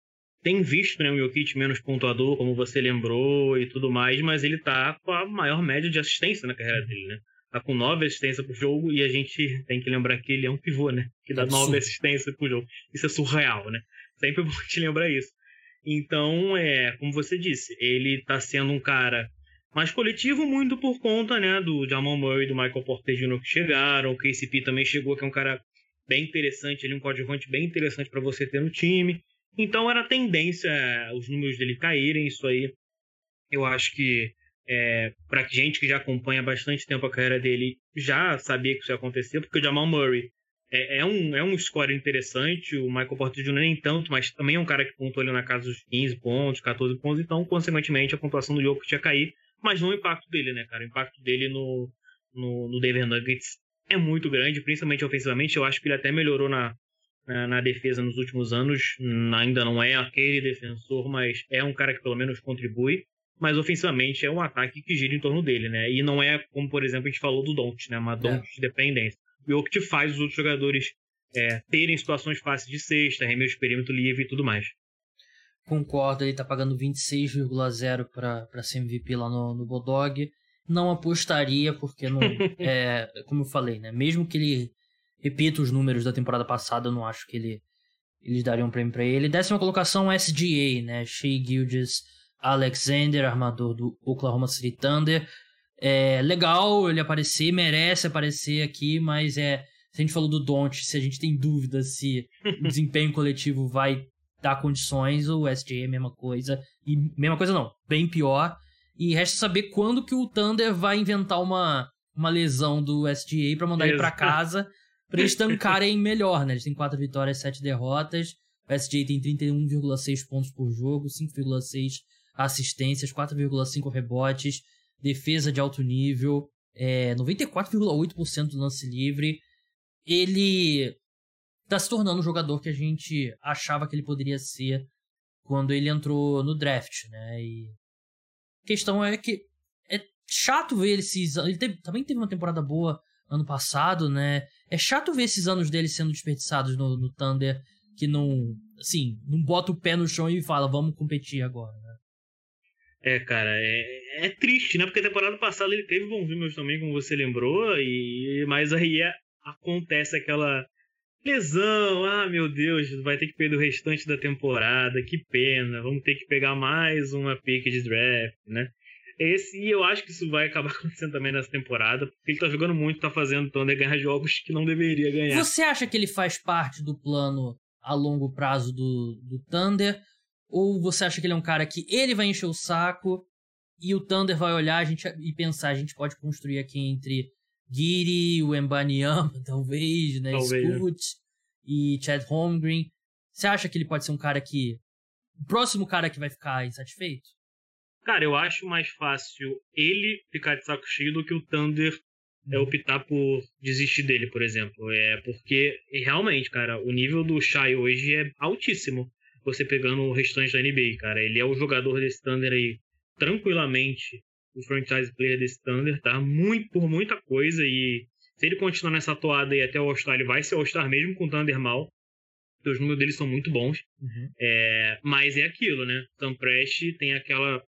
tem visto né, o Jokic menos pontuador, como você lembrou e tudo mais, mas ele tá com a maior média de assistência na carreira dele, né? Tá com nove assistências por jogo e a gente tem que lembrar que ele é um pivô, né? Que dá nove assistências por jogo. Isso é surreal, né? Sempre bom te lembrar isso. Então, é, como você disse, ele tá sendo um cara mais coletivo muito por conta, né, do Jamal Murray e do Michael Porter Jr. que chegaram, o KCP também chegou, que é um cara bem interessante, ele um coadjuvante bem interessante para você ter no time. Então era tendência é, os números dele caírem, isso aí eu acho que é, para gente que já acompanha bastante tempo a carreira dele já sabia que isso ia acontecer, porque o Jamal Murray é, é um, é um score interessante, o Michael Porter Jr. nem tanto, mas também é um cara que pontuou ali na casa dos 15 pontos, 14 pontos, então, consequentemente, a pontuação do Jokic ia cair, mas não o impacto dele, né, cara? O impacto dele no, no, no Denver Nuggets é muito grande, principalmente ofensivamente. Eu acho que ele até melhorou na, na, na, defesa nos últimos anos. Ainda não é aquele defensor, mas é um cara que pelo menos contribui. Mas ofensivamente é um ataque que gira em torno dele, né? E não é como, por exemplo, a gente falou do Don't, né? Uma Don't é. de dependência. E o que te faz os outros jogadores é, terem situações fáceis de sexta, arremesso de perímetro livre e tudo mais. Concordo, ele tá pagando 26,0 para ser MVP lá no, no Bodog não apostaria, porque não. é, como eu falei, né? Mesmo que ele repita os números da temporada passada, eu não acho que ele, eles dariam um prêmio para ele. Décima colocação, SGA, né? Shea Gildes Alexander, armador do Oklahoma City Thunder. É legal ele aparecer, merece aparecer aqui, mas é. Se a gente falou do Don't, se a gente tem dúvida se o desempenho coletivo vai dar condições, o SGA é a mesma coisa. E mesma coisa não, bem pior. E resta saber quando que o Thunder vai inventar uma, uma lesão do SGA para mandar ele para casa, para eles tancarem melhor, né? Eles têm 4 vitórias, 7 derrotas. O SGA tem 31,6 pontos por jogo, 5,6 assistências, 4,5 rebotes, defesa de alto nível, é, 94,8% do lance livre. Ele tá se tornando um jogador que a gente achava que ele poderia ser quando ele entrou no draft, né? E a questão é que é chato ver esses Ele teve, também teve uma temporada boa ano passado, né? É chato ver esses anos dele sendo desperdiçados no, no Thunder, que não. Assim, não bota o pé no chão e fala, vamos competir agora, né? É, cara, é, é triste, né? Porque a temporada passada ele teve bons números também, como você lembrou, e mas aí é, acontece aquela lesão. Ah, meu Deus, vai ter que perder o restante da temporada, que pena. Vamos ter que pegar mais uma pick de draft, né? Esse, e eu acho que isso vai acabar acontecendo também nessa temporada, porque ele tá jogando muito, tá fazendo o Thunder ganhar jogos que não deveria ganhar. Você acha que ele faz parte do plano a longo prazo do, do Thunder? Ou você acha que ele é um cara que ele vai encher o saco e o Thunder vai olhar a gente, e pensar, a gente pode construir aqui entre Giri, o Embanyama, talvez, né? Talvez, né? Scoot e Chad Holmgren. Você acha que ele pode ser um cara que. O próximo cara que vai ficar insatisfeito? Cara, eu acho mais fácil ele ficar de saco cheio do que o Thunder é uhum. optar por desistir dele, por exemplo. É porque realmente, cara, o nível do Shai hoje é altíssimo. Você pegando o restante da NBA, cara. Ele é o jogador desse Thunder aí tranquilamente o franchise player desse Thunder, tá? Muito, por muita coisa e se ele continuar nessa toada aí até o All-Star, ele vai ser All-Star mesmo com o Thunder mal. Os números dele são muito bons. Uhum. É, mas é aquilo, né? Sam Prest tem aquela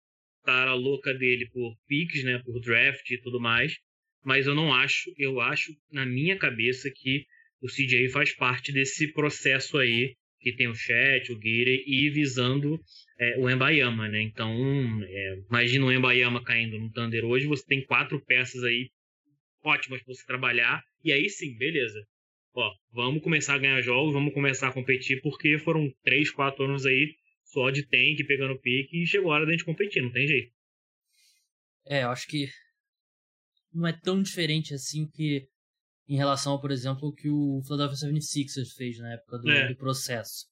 tara louca dele por picks, né? Por draft e tudo mais. Mas eu não acho, eu acho na minha cabeça que o CJ faz parte desse processo aí, que tem o Chat, o Guire, e visando é, o Embayama, né? Então, é, imagina o Embayama caindo no Thunder hoje, você tem quatro peças aí ótimas para você trabalhar, e aí sim, beleza. Ó, vamos começar a ganhar jogos, vamos começar a competir, porque foram três, quatro anos aí só de tank, pegando pique, e chegou a hora da gente competir, não tem jeito. É, eu acho que não é tão diferente assim que em relação, por exemplo, o que o Philadelphia 76ers fez na época do, é. do processo.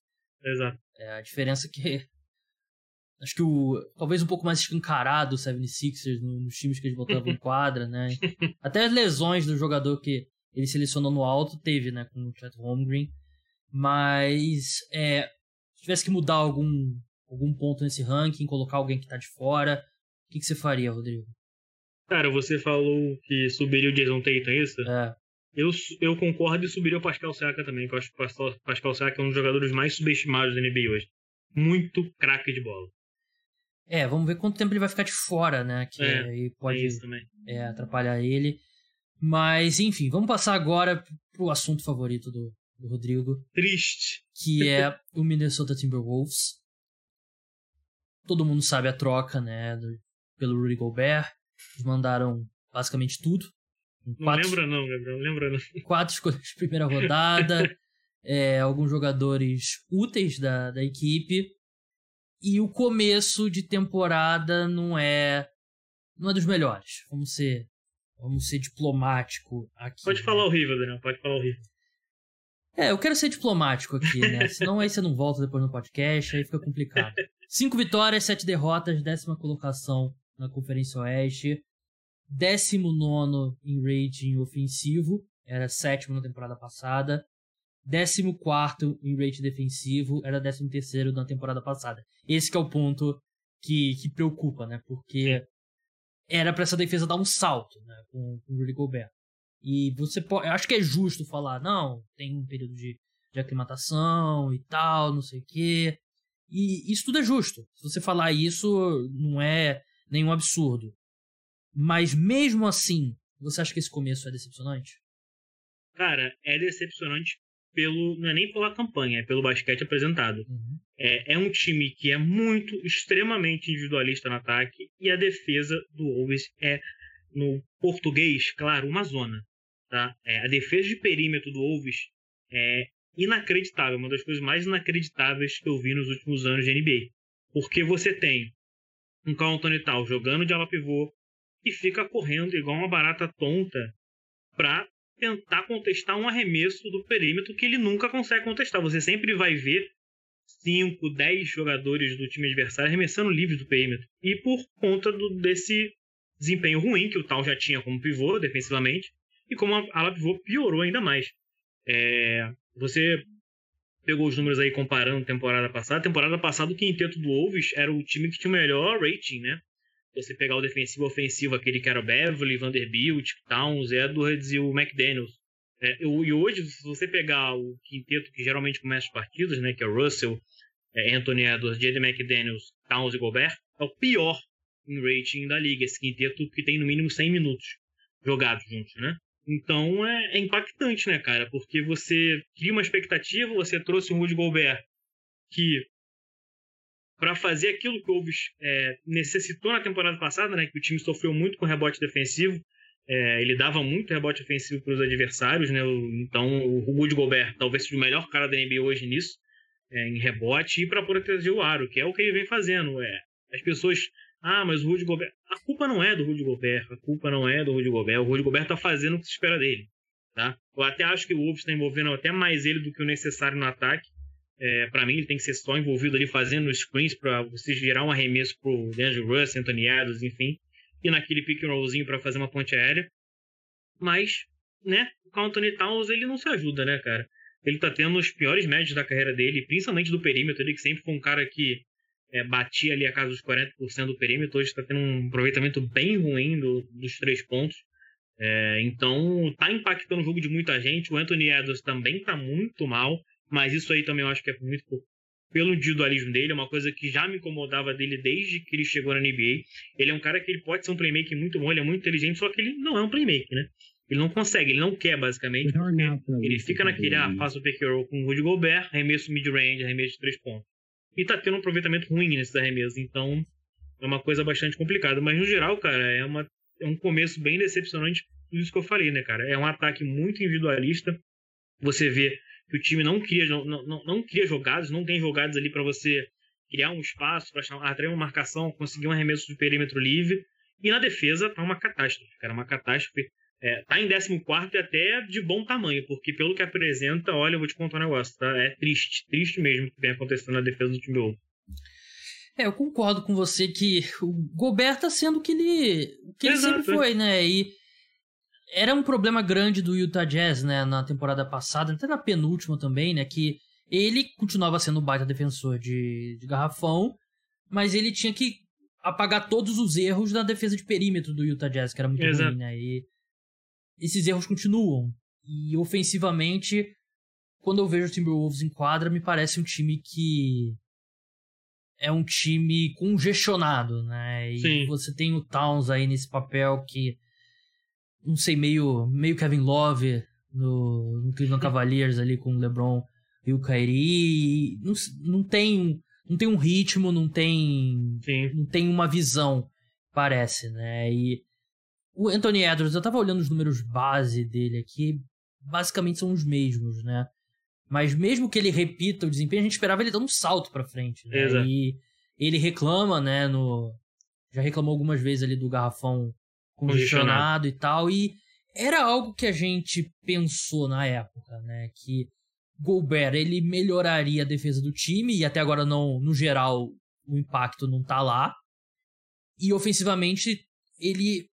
Exato. É, a diferença é que Acho que o. Talvez um pouco mais escancarado o 76ers nos times que eles botavam em quadra, né? Até as lesões do jogador que ele selecionou no alto teve, né? Com o Chet Holmgren. Mas. É, se tivesse que mudar algum, algum ponto nesse ranking, colocar alguém que tá de fora, o que, que você faria, Rodrigo? Cara, você falou que subiria o Jason Tatum, é isso? É. Eu, eu concordo e subiria o Pascal Siaka também, que eu acho que o Pascal Siaka é um dos jogadores mais subestimados da NBA hoje. Muito craque de bola. É, vamos ver quanto tempo ele vai ficar de fora, né? Que É, aí pode é é, atrapalhar ele. Mas, enfim, vamos passar agora pro assunto favorito do, do Rodrigo, Triste. que é o Minnesota Timberwolves. Todo mundo sabe a troca, né? do- pelo Rudy Gobert. Eles mandaram basicamente tudo. Não Quatro, lembra não, Gabriel. Lembra não. quatro escolhas de primeira rodada, é, alguns jogadores úteis da, da equipe. E o começo de temporada não é não é dos melhores. Vamos ser vamos ser diplomático aqui. Pode falar horrível, Daniel. Pode falar horrível. É, eu quero ser diplomático aqui, né? Senão aí você não volta depois no podcast, aí fica complicado. Cinco vitórias, sete derrotas, décima colocação na Conferência Oeste. Décimo nono em rating ofensivo, era sétimo na temporada passada. Décimo quarto em rating defensivo, era décimo terceiro na temporada passada. Esse que é o ponto que, que preocupa, né? Porque era pra essa defesa dar um salto, né? Com, com o Rudy Gobert. E você pode. Eu acho que é justo falar, não, tem um período de, de aclimatação e tal, não sei o quê. E isso tudo é justo. Se você falar isso, não é nenhum absurdo. Mas mesmo assim, você acha que esse começo é decepcionante? Cara, é decepcionante pelo. Não é nem pela campanha, é pelo basquete apresentado. Uhum. É, é um time que é muito, extremamente individualista no ataque e a defesa do Wolves é, no português, claro, uma zona. Tá? É, a defesa de perímetro do Wolves é inacreditável, uma das coisas mais inacreditáveis que eu vi nos últimos anos de NBA. Porque você tem um Carl Anthony Towns jogando de ala pivô e fica correndo igual uma barata tonta para tentar contestar um arremesso do perímetro que ele nunca consegue contestar. Você sempre vai ver 5, 10 jogadores do time adversário arremessando livres do perímetro. E por conta do, desse desempenho ruim que o Tal já tinha como pivô defensivamente, e como a ala pivô piorou ainda mais. É, você pegou os números aí comparando temporada passada. Temporada passada o quinteto do Wolves era o time que tinha o melhor rating, né? Você pegar o defensivo ofensivo, aquele que era o Beverly, Vanderbilt, Towns, Edwards e o McDaniels. É, eu- e hoje, se você pegar o quinteto que geralmente começa as partidas, né, que é o Russell, é, Anthony Edwards, Jaden McDaniels, Towns e Gobert, é o pior em rating da liga, esse quinteto que tem no mínimo 100 minutos jogados juntos, né? Então é, é impactante, né, cara? Porque você cria uma expectativa, você trouxe um Rudy Gobert que para fazer aquilo que o Wolves é, necessitou na temporada passada, né, que o time sofreu muito com rebote defensivo, é, ele dava muito rebote ofensivo para os adversários, né? Então o Rudy Gobert talvez seja o melhor cara da NBA hoje nisso, é, em rebote e para proteger o aro, que é o que ele vem fazendo. É, as pessoas, ah, mas o Rudy Gobert, a culpa não é do Rudy Gobert, a culpa não é do Rudy Gobert. O Rudy Gobert está fazendo o que se espera dele, tá? Eu até acho que o Wolves está envolvendo até mais ele do que o necessário no ataque. É, para mim, ele tem que ser só envolvido ali fazendo screens para você gerar um arremesso pro D'Angelo Russell, Anthony Edwards, enfim, e naquele pick and rollzinho para fazer uma ponte aérea. Mas, né, o Anthony Towns ele não se ajuda, né, cara? Ele tá tendo os piores médios da carreira dele, principalmente do perímetro, ele que sempre foi um cara que é, batia ali a casa dos 40% do perímetro, hoje está tendo um aproveitamento bem ruim do- dos três pontos. É, então, tá impactando o jogo de muita gente. O Anthony Edwards também tá muito mal, mas isso aí também eu acho que é muito por- pelo individualismo dele, é uma coisa que já me incomodava dele desde que ele chegou na NBA. Ele é um cara que ele pode ser um playmaker muito bom, ele é muito inteligente, só que ele não é um playmaker, né? Ele não consegue, ele não quer, basicamente. Ele fica naquele, ah, faço o pick roll com o Rudy Gobert, arremesso mid-range, arremesso de três pontos. E tá tendo um aproveitamento ruim nesses arremessos, então é uma coisa bastante complicada. Mas no geral, cara, é, uma, é um começo bem decepcionante, tudo isso que eu falei, né, cara? É um ataque muito individualista. Você vê que o time não cria, não, não, não cria jogadas, não tem jogadas ali para você criar um espaço, para atrair uma marcação, conseguir um arremesso de perímetro livre. E na defesa tá uma catástrofe, cara, uma catástrofe. É, tá em 14 e até de bom tamanho, porque pelo que apresenta, olha, eu vou te contar um negócio, tá? É triste, triste mesmo o que vem acontecendo na defesa do time. É, eu concordo com você que o Gobert tá sendo o que ele, que ele Exato, sempre é. foi, né? E era um problema grande do Utah Jazz, né, na temporada passada, até na penúltima também, né, que ele continuava sendo um baita defensor de, de garrafão, mas ele tinha que apagar todos os erros da defesa de perímetro do Utah Jazz, que era muito Exato. ruim, né? E esses erros continuam. E ofensivamente, quando eu vejo o Timberwolves em quadra, me parece um time que é um time congestionado, né? E Sim. você tem o Towns aí nesse papel que não sei, meio meio Kevin Love no, no Cleveland Cavaliers ali com o LeBron e o Kyrie, não, não tem não tem um ritmo, não tem Sim. não tem uma visão, parece, né? E o Anthony Edwards, eu tava olhando os números base dele aqui, basicamente são os mesmos, né? Mas mesmo que ele repita o desempenho, a gente esperava ele dar um salto pra frente, né? E ele reclama, né, no já reclamou algumas vezes ali do garrafão congestionado e tal, e era algo que a gente pensou na época, né, que Gobert, ele melhoraria a defesa do time e até agora não, no geral, o impacto não tá lá. E ofensivamente, ele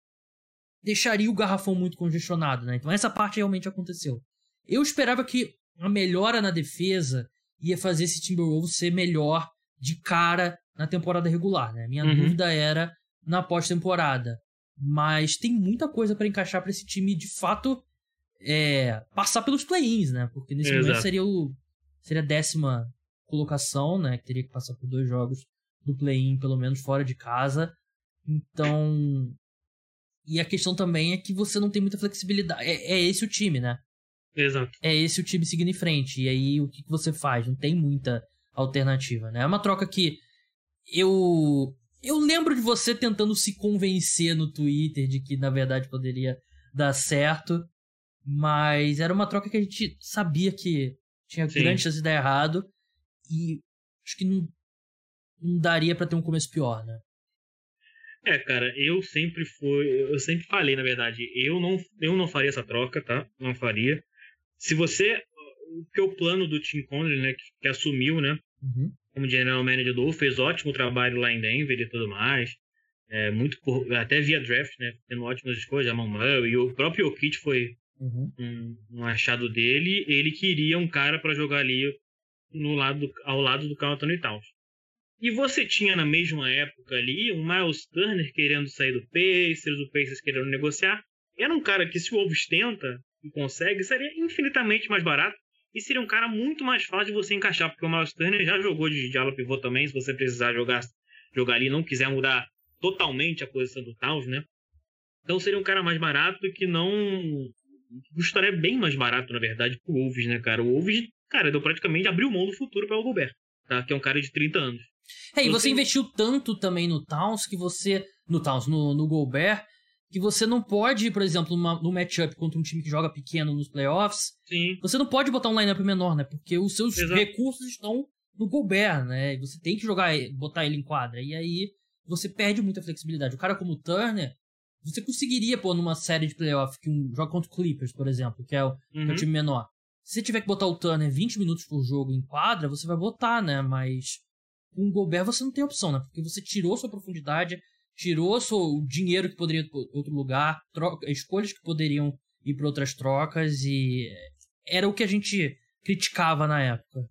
deixaria o garrafão muito congestionado, né? Então essa parte realmente aconteceu. Eu esperava que a melhora na defesa ia fazer esse Timberwolves ser melhor de cara na temporada regular, né? Minha Uhum. dúvida era na pós-temporada. Mas tem muita coisa pra encaixar pra esse time de fato é, passar pelos play-ins, né? Porque nesse momento Exato. seria o seria a décima colocação, né? Que teria que passar por dois jogos do play-in, pelo menos fora de casa. Então. E a questão também é que você não tem muita flexibilidade. É, é esse o time, né? Exato. É esse o time seguindo em frente. E aí o que, que você faz? Não tem muita alternativa, né? É uma troca que eu. Eu lembro de você tentando se convencer no Twitter de que na verdade poderia dar certo. Mas era uma troca que a gente sabia que tinha Sim. grande chance de dar errado. E acho que não, não daria pra ter um começo pior, né? É, cara, eu sempre fui. Eu sempre falei, na verdade, eu não, eu não faria essa troca, tá? Não faria. Se você. Porque o plano do Tim Conley, né, que, que assumiu, né, Uhum. Como general manager do fez ótimo trabalho lá em Denver e tudo mais. É, muito até via draft, né, tendo ótimas escolhas, Jamal Murray, e o próprio Jokic foi Uhum. um, um achado dele. Ele queria um cara pra jogar ali no lado, ao lado do Carl Anthony Towns. E você tinha na mesma época ali um Miles Turner querendo sair do Pacers, o Pacers querendo negociar. Era um cara que, se o Wolves tenta e consegue, seria infinitamente mais barato e seria um cara muito mais fácil de você encaixar, porque o Miles Turner já jogou de, ala pivô também, se você precisar jogar, jogar ali e não quiser mudar totalmente a posição do Towns, né? Então seria um cara mais barato que não custaria bem mais barato, na verdade, pro Wolves, né, cara? O Wolves, cara, deu praticamente abriu mão do futuro para o Gobert, tá? Que é um cara de 30 anos. É, e Não você tem- investiu tanto também no Towns que você. No Towns, no, no Gobert, que você não pode, por exemplo, numa, no matchup contra um time que joga pequeno nos playoffs, Sim, você não pode botar um lineup menor, né? Porque os seus Exato. recursos estão no Gobert, né? Você tem que jogar, botar ele em quadra. E aí você perde muita flexibilidade. O cara como o Turner, você conseguiria pôr numa série de playoff que um joga contra o Clippers, por exemplo, que é o, que é Uhum. o time menor. Se você tiver que botar o Turner 20 minutos por jogo em quadra, você vai botar, né? Mas com o Gobert você não tem opção, né? Porque você tirou sua profundidade, tirou o dinheiro que poderia ir para outro lugar, troca, escolhas que poderiam ir para outras trocas e era o que a gente criticava na época.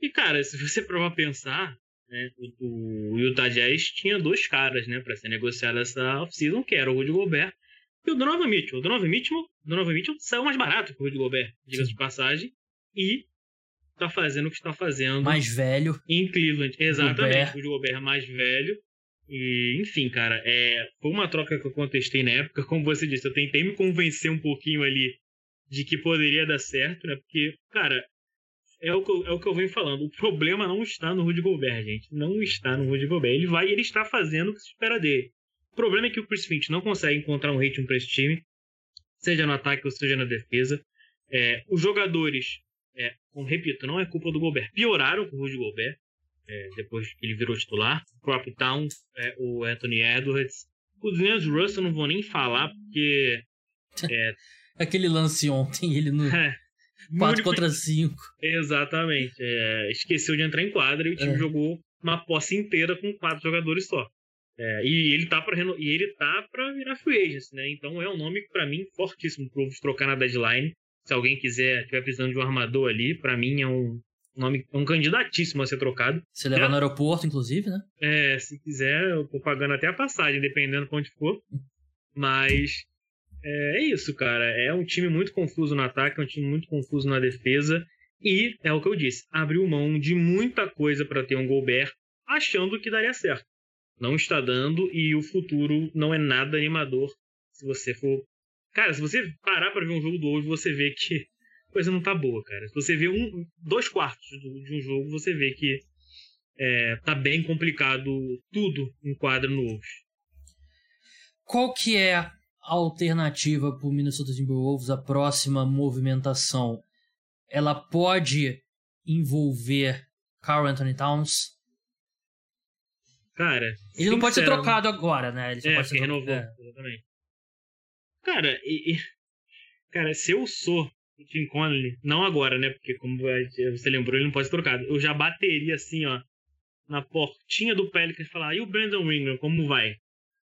E, cara, se você provar pensar, né, o, o Utah Jazz tinha dois caras, né, pra ser negociado essa off-season, que era o Rudy Gobert e o Donovan Mitchell. O Donovan Mitchell, o Donovan Mitchell saiu mais barato que o Rudy Gobert, diga-se de passagem, e tá fazendo o que está fazendo Mais velho, em Cleveland. Exatamente, Gobert. o Rudy Gobert mais velho. E, enfim, cara, é, foi uma troca que eu contestei na época. Como você disse, eu tentei me convencer um pouquinho ali de que poderia dar certo, né? Porque, cara, é o, que eu, é o que eu venho falando. O problema não está no Rudy Gobert, gente. Não está no Rudy Gobert. Ele vai ele está fazendo o que se espera dele. O problema é que o Chris Finch não consegue encontrar um ritmo para esse time, seja no ataque ou seja na defesa. É, os jogadores, é, repito, não é culpa do Gobert, pioraram com o Rudy Gobert é, depois que ele virou titular. O próprio Town, é, o Anthony Edwards. O Dennis Russell eu não vou nem falar, porque. aquele lance ontem, ele no É, 4 único- contra 5. Exatamente. é, esqueceu de entrar em quadra e o time É. jogou uma posse inteira com quatro jogadores só. É, e ele tá para e ele tá para virar free agent, né? Então é um nome para mim fortíssimo pro Wolves trocar na deadline. Se alguém quiser, tiver precisando de um armador ali, para mim é um nome, é um candidatíssimo a ser trocado. Você leva É. no aeroporto, inclusive, né? É, se quiser, eu tô pagando até a passagem, dependendo de onde for. Mas é, é isso, cara. É um time muito confuso no ataque, é um time muito confuso na defesa. E é o que eu disse, abriu mão de muita coisa para ter um Gobert, achando que daria certo. Não está dando e o futuro não é nada animador se você for. Cara, se você parar para ver um jogo do hoje, você vê que coisa não tá boa, cara. Se você vê um, dois quartos de um jogo, você vê que é, tá bem complicado tudo em quadro no Wolves. Qual que é a alternativa para o Minnesota Timberwolves, a próxima movimentação? Ela pode envolver Carl Anthony Towns? Cara, ele não pode ser trocado agora, né? Ele só é, pode ser renovou, é. exatamente. Cara, e, e, cara, se eu sou o Tim Connelly, não agora, né? Porque como você lembrou, ele não pode ser trocado. Eu já bateria assim, ó, na portinha do Pelicans e falar, e o Brandon Ingram, como vai?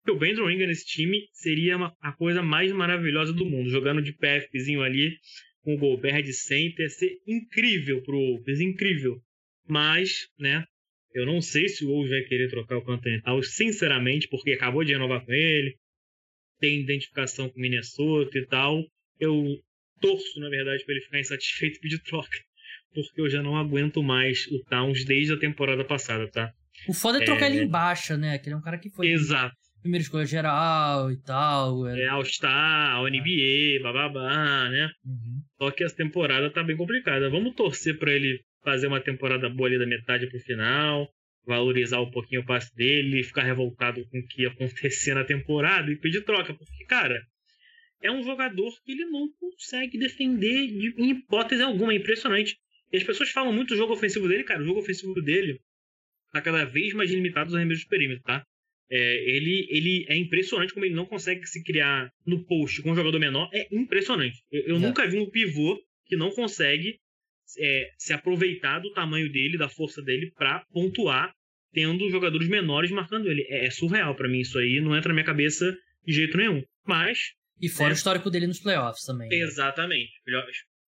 Porque o Brandon Ingram nesse time seria uma, a coisa mais maravilhosa do mundo. Jogando de PFzinho ali, com o Gobert de center, ia ser incrível pro Wolves, incrível. Mas, né, eu não sei se o Wolves vai querer trocar o Anthony Towns, sinceramente, porque acabou de renovar com ele, tem identificação com o Minnesota e tal. Eu torço, na verdade, para ele ficar insatisfeito e pedir troca porque eu já não aguento mais o Towns desde a temporada passada, tá? O foda é trocar é... ele embaixo, né? Que ele é um cara que foi. Exato. Primeira escolha geral e tal. É, é All-Star, NBA, bababá, né? Uhum. Só que essa temporada tá bem complicada. Vamos torcer para ele fazer uma temporada boa ali da metade pro final, valorizar um pouquinho o passe dele, ficar revoltado com o que ia acontecer na temporada e pedir troca. Porque, cara, é um jogador que ele não consegue defender de, em hipótese alguma. É impressionante. E as pessoas falam muito do jogo ofensivo dele, cara. O jogo ofensivo dele tá cada vez mais limitado aos arremessos de perímetro, tá? É, ele, ele é impressionante como ele não consegue se criar no post com um jogador menor. É impressionante. Eu, eu nunca vi um pivô que não consegue é, se aproveitar do tamanho dele, da força dele, para pontuar, tendo jogadores menores marcando ele. É, é surreal para mim isso aí. Não entra na minha cabeça de jeito nenhum. Mas. E fora é, o histórico dele nos playoffs também. Né? Exatamente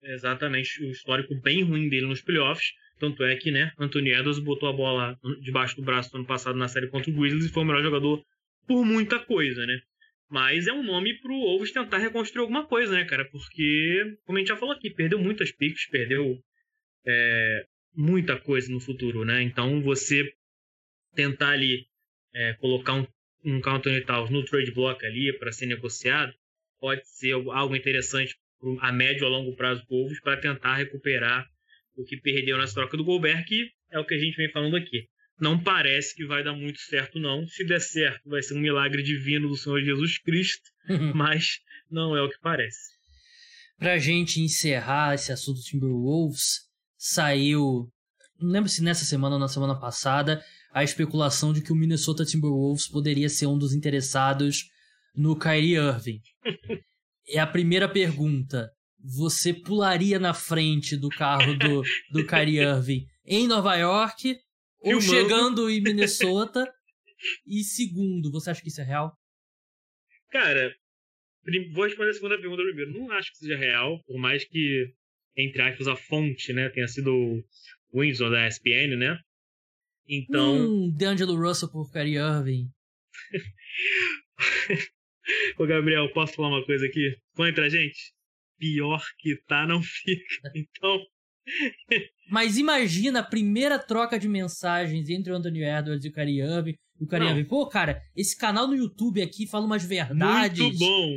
exatamente o histórico bem ruim dele nos playoffs. Tanto é que, né, Anthony Edwards botou a bola debaixo do braço no ano passado na série contra o Grizzlies e foi o melhor jogador por muita coisa, né? Mas é um nome pro Wolves tentar reconstruir alguma coisa, né, cara? Porque, como a gente já falou aqui, perdeu muitas picks, perdeu é, muita coisa no futuro, né? Então você tentar ali é, colocar um, um Anthony Towns no trade block ali para ser negociado pode ser algo interessante a médio ou longo prazo Wolves para tentar recuperar o que perdeu nessa troca do Gobert, que é o que a gente vem falando aqui. Não parece que vai dar muito certo, não. Se der certo, vai ser um milagre divino do Senhor Jesus Cristo, mas não é o que parece. Pra gente encerrar esse assunto Timberwolves, saiu, não lembro se nessa semana ou na semana passada, a especulação de que o Minnesota Timberwolves poderia ser um dos interessados no Kyrie Irving. é a primeira pergunta. Você pularia na frente do carro do, do Kyrie Irving em Nova York ou chegando em Minnesota? e segundo, você acha que isso é real? Cara, vou responder a segunda pergunta primeiro. Não acho que seja real, por mais que, entre aspas, a fonte, né, tenha sido o Winsor da ESPN, né? Então. Hum, DeAngelo Russell por Kyrie Irving. Ô, Gabriel, posso falar uma coisa aqui? Contra a gente? Pior que tá, não fica. Então. Mas imagina a primeira troca de mensagens entre o Anthony Edwards e o. E o Irving, pô, cara, esse canal no YouTube aqui fala umas verdades. Muito bom.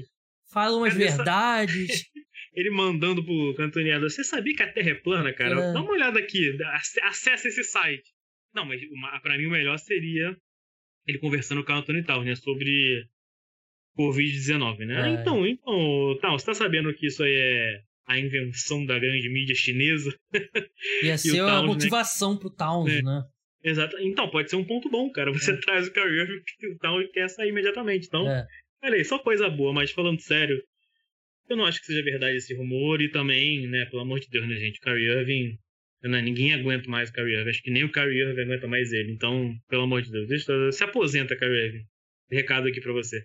Fala umas verdades. Essa... Ele mandando pro Anthony Edwards, você sabia que a Terra é plana, cara? É. Dá uma olhada aqui, acessa esse site. Não, mas para mim o melhor seria ele conversando com o Anthony Tal, né? Sobre Covid-19, né? É. Então, então, tá, você tá sabendo que isso aí é a invenção da grande mídia chinesa? Ia ser a né? motivação né? pro Towns, é. né? Exato. Então, pode ser um ponto bom, cara. Você é. traz o Kyrie Irving e o Towns quer sair imediatamente. Então, é. olha aí, só coisa boa, mas falando sério, eu não acho que seja verdade esse rumor e também, né, pelo amor de Deus, né, gente, o Kyrie Irving, né, ninguém aguenta mais o Kyrie Irving. Acho que nem o Kyrie Irving aguenta mais ele. Então, pelo amor de Deus, deixa, se aposenta, Kyrie Irving. Recado aqui pra você.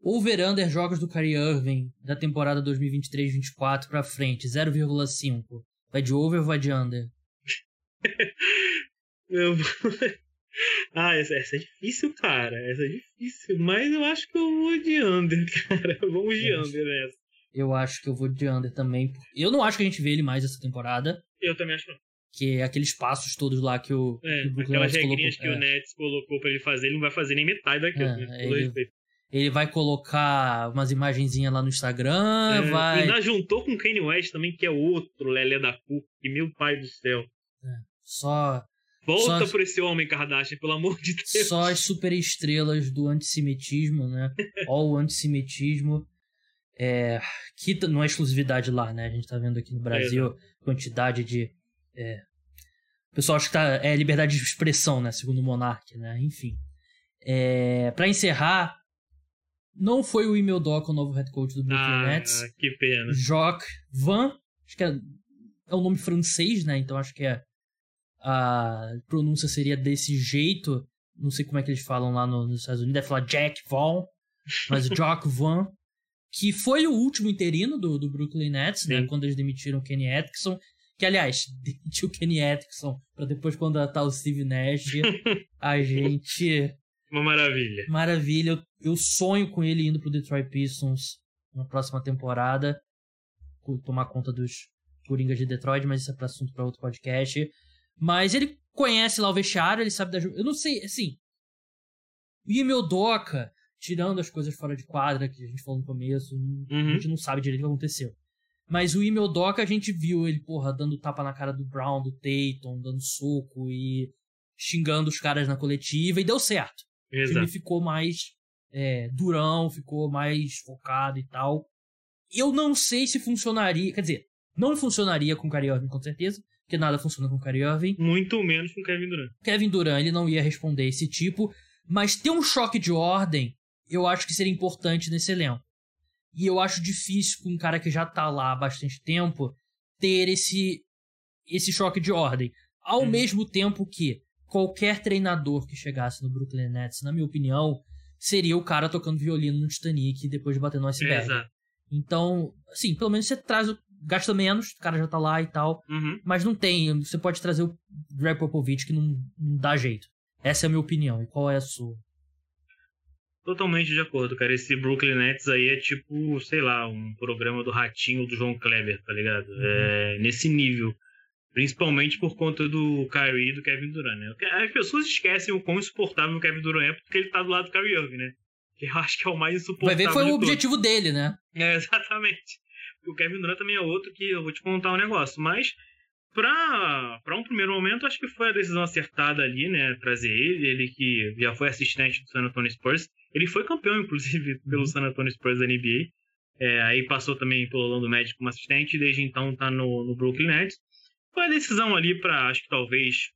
Over-under jogos do Kyrie Irving da temporada 2023-24 pra frente, 0,5. Vai de over ou vai de under? Eu Ah, essa, essa é difícil, cara. Essa é difícil. Mas eu acho que eu vou de under, cara. Vamos de Eu under nessa. Eu acho que eu vou de under também. Eu não acho que a gente vê ele mais essa temporada. Eu também acho que não. Que é aqueles passos todos lá que o, É, que o aquelas regrinhas colocou. que o É. Nets colocou pra ele fazer, ele não vai fazer nem metade daquilo. É, né? Ele-. Ele vai colocar umas imagenzinhas lá no Instagram, É, vai. Ainda juntou com o Kanye West também, que é outro Lelé da Cu. Que meu pai do céu. Só, Volta Só- por esse homem, Kardashian, pelo amor de Deus. só as superestrelas do antissemitismo, né? Ó, o antissemitismo. É, que não é exclusividade lá, né? A gente tá vendo aqui no Brasil quantidade de. É, o pessoal acha que tá, é liberdade de expressão, né? Segundo o Monark, né? Enfim. É, para encerrar, não foi o Emil Doc o novo head coach do Brooklyn Ah, Nets. que pena. Jacques Van, acho que é, é um nome francês, né? Então acho que é, a pronúncia seria desse jeito. Não sei como é que eles falam lá no- nos Estados Unidos. Deve falar Jack Vaughn, mas Jacques Van, que foi o último interino do, do Brooklyn Nets, né? Sim. Quando eles demitiram o Kenny Atkinson. Que, aliás, demitiu o Kenny Atkinson pra depois contratar o Steve Nash. a gente... Uma maravilha. Maravilha. Eu, eu sonho com ele indo pro Detroit Pistons na próxima temporada. Tomar conta dos Coringas de Detroit, mas isso é pra assunto pra outro podcast. Mas ele conhece lá o vestiário, ele sabe da. Eu não sei, assim. O Emil Doca, tirando as coisas fora de quadra que a gente falou no começo, a Uhum. gente não sabe direito o que aconteceu. Mas o Emil Doca, a gente viu ele, porra, dando tapa na cara do Brown, do Tatum, dando soco e xingando os caras na coletiva, e deu certo. O time Exato. ficou mais é, durão, ficou mais focado e tal. Eu não sei se funcionaria, quer dizer, não funcionaria com o Kyrie Irving com certeza, porque nada funciona com o Kyrie Irving. Muito menos com o Kevin Durant. Kevin Durant, ele não ia responder esse tipo, mas ter um choque de ordem, eu acho que seria importante nesse elenco. E eu acho difícil com um cara que já tá lá há bastante tempo ter esse esse choque de ordem. Ao Uhum. mesmo tempo que qualquer treinador que chegasse no Brooklyn Nets, na minha opinião, seria o cara tocando violino no Titanic depois de bater no iceberg. Exato. Então, assim, pelo menos você traz o gasta menos, o cara já tá lá e tal. Uhum. Mas não tem. Você pode trazer o Greg Popovich que não, não dá jeito. Essa é a minha opinião. E qual é a sua? Totalmente de acordo, cara. Esse Brooklyn Nets aí é tipo, sei lá, um programa do Ratinho do João Kleber, tá ligado? Uhum. É nesse nível. Principalmente por conta do Kyrie e do Kevin Durant, né? As pessoas esquecem o quão insuportável o Kevin Durant é porque ele tá do lado do Kyrie Irving, né? Que eu acho que é o mais Vai insuportável ver, foi o todos. objetivo dele, né? É, exatamente. O Kevin Durant também é outro que eu vou te contar um negócio. Mas, pra, pra um primeiro momento, acho que foi a decisão acertada ali, né? Trazer ele. Ele que já foi assistente do San Antonio Spurs. Ele foi campeão, inclusive, pelo San Antonio Spurs da NBA. É, aí passou também pelo Orlando Magic como assistente. E desde então tá no, no Brooklyn Nets. Foi a decisão ali pra, acho que talvez,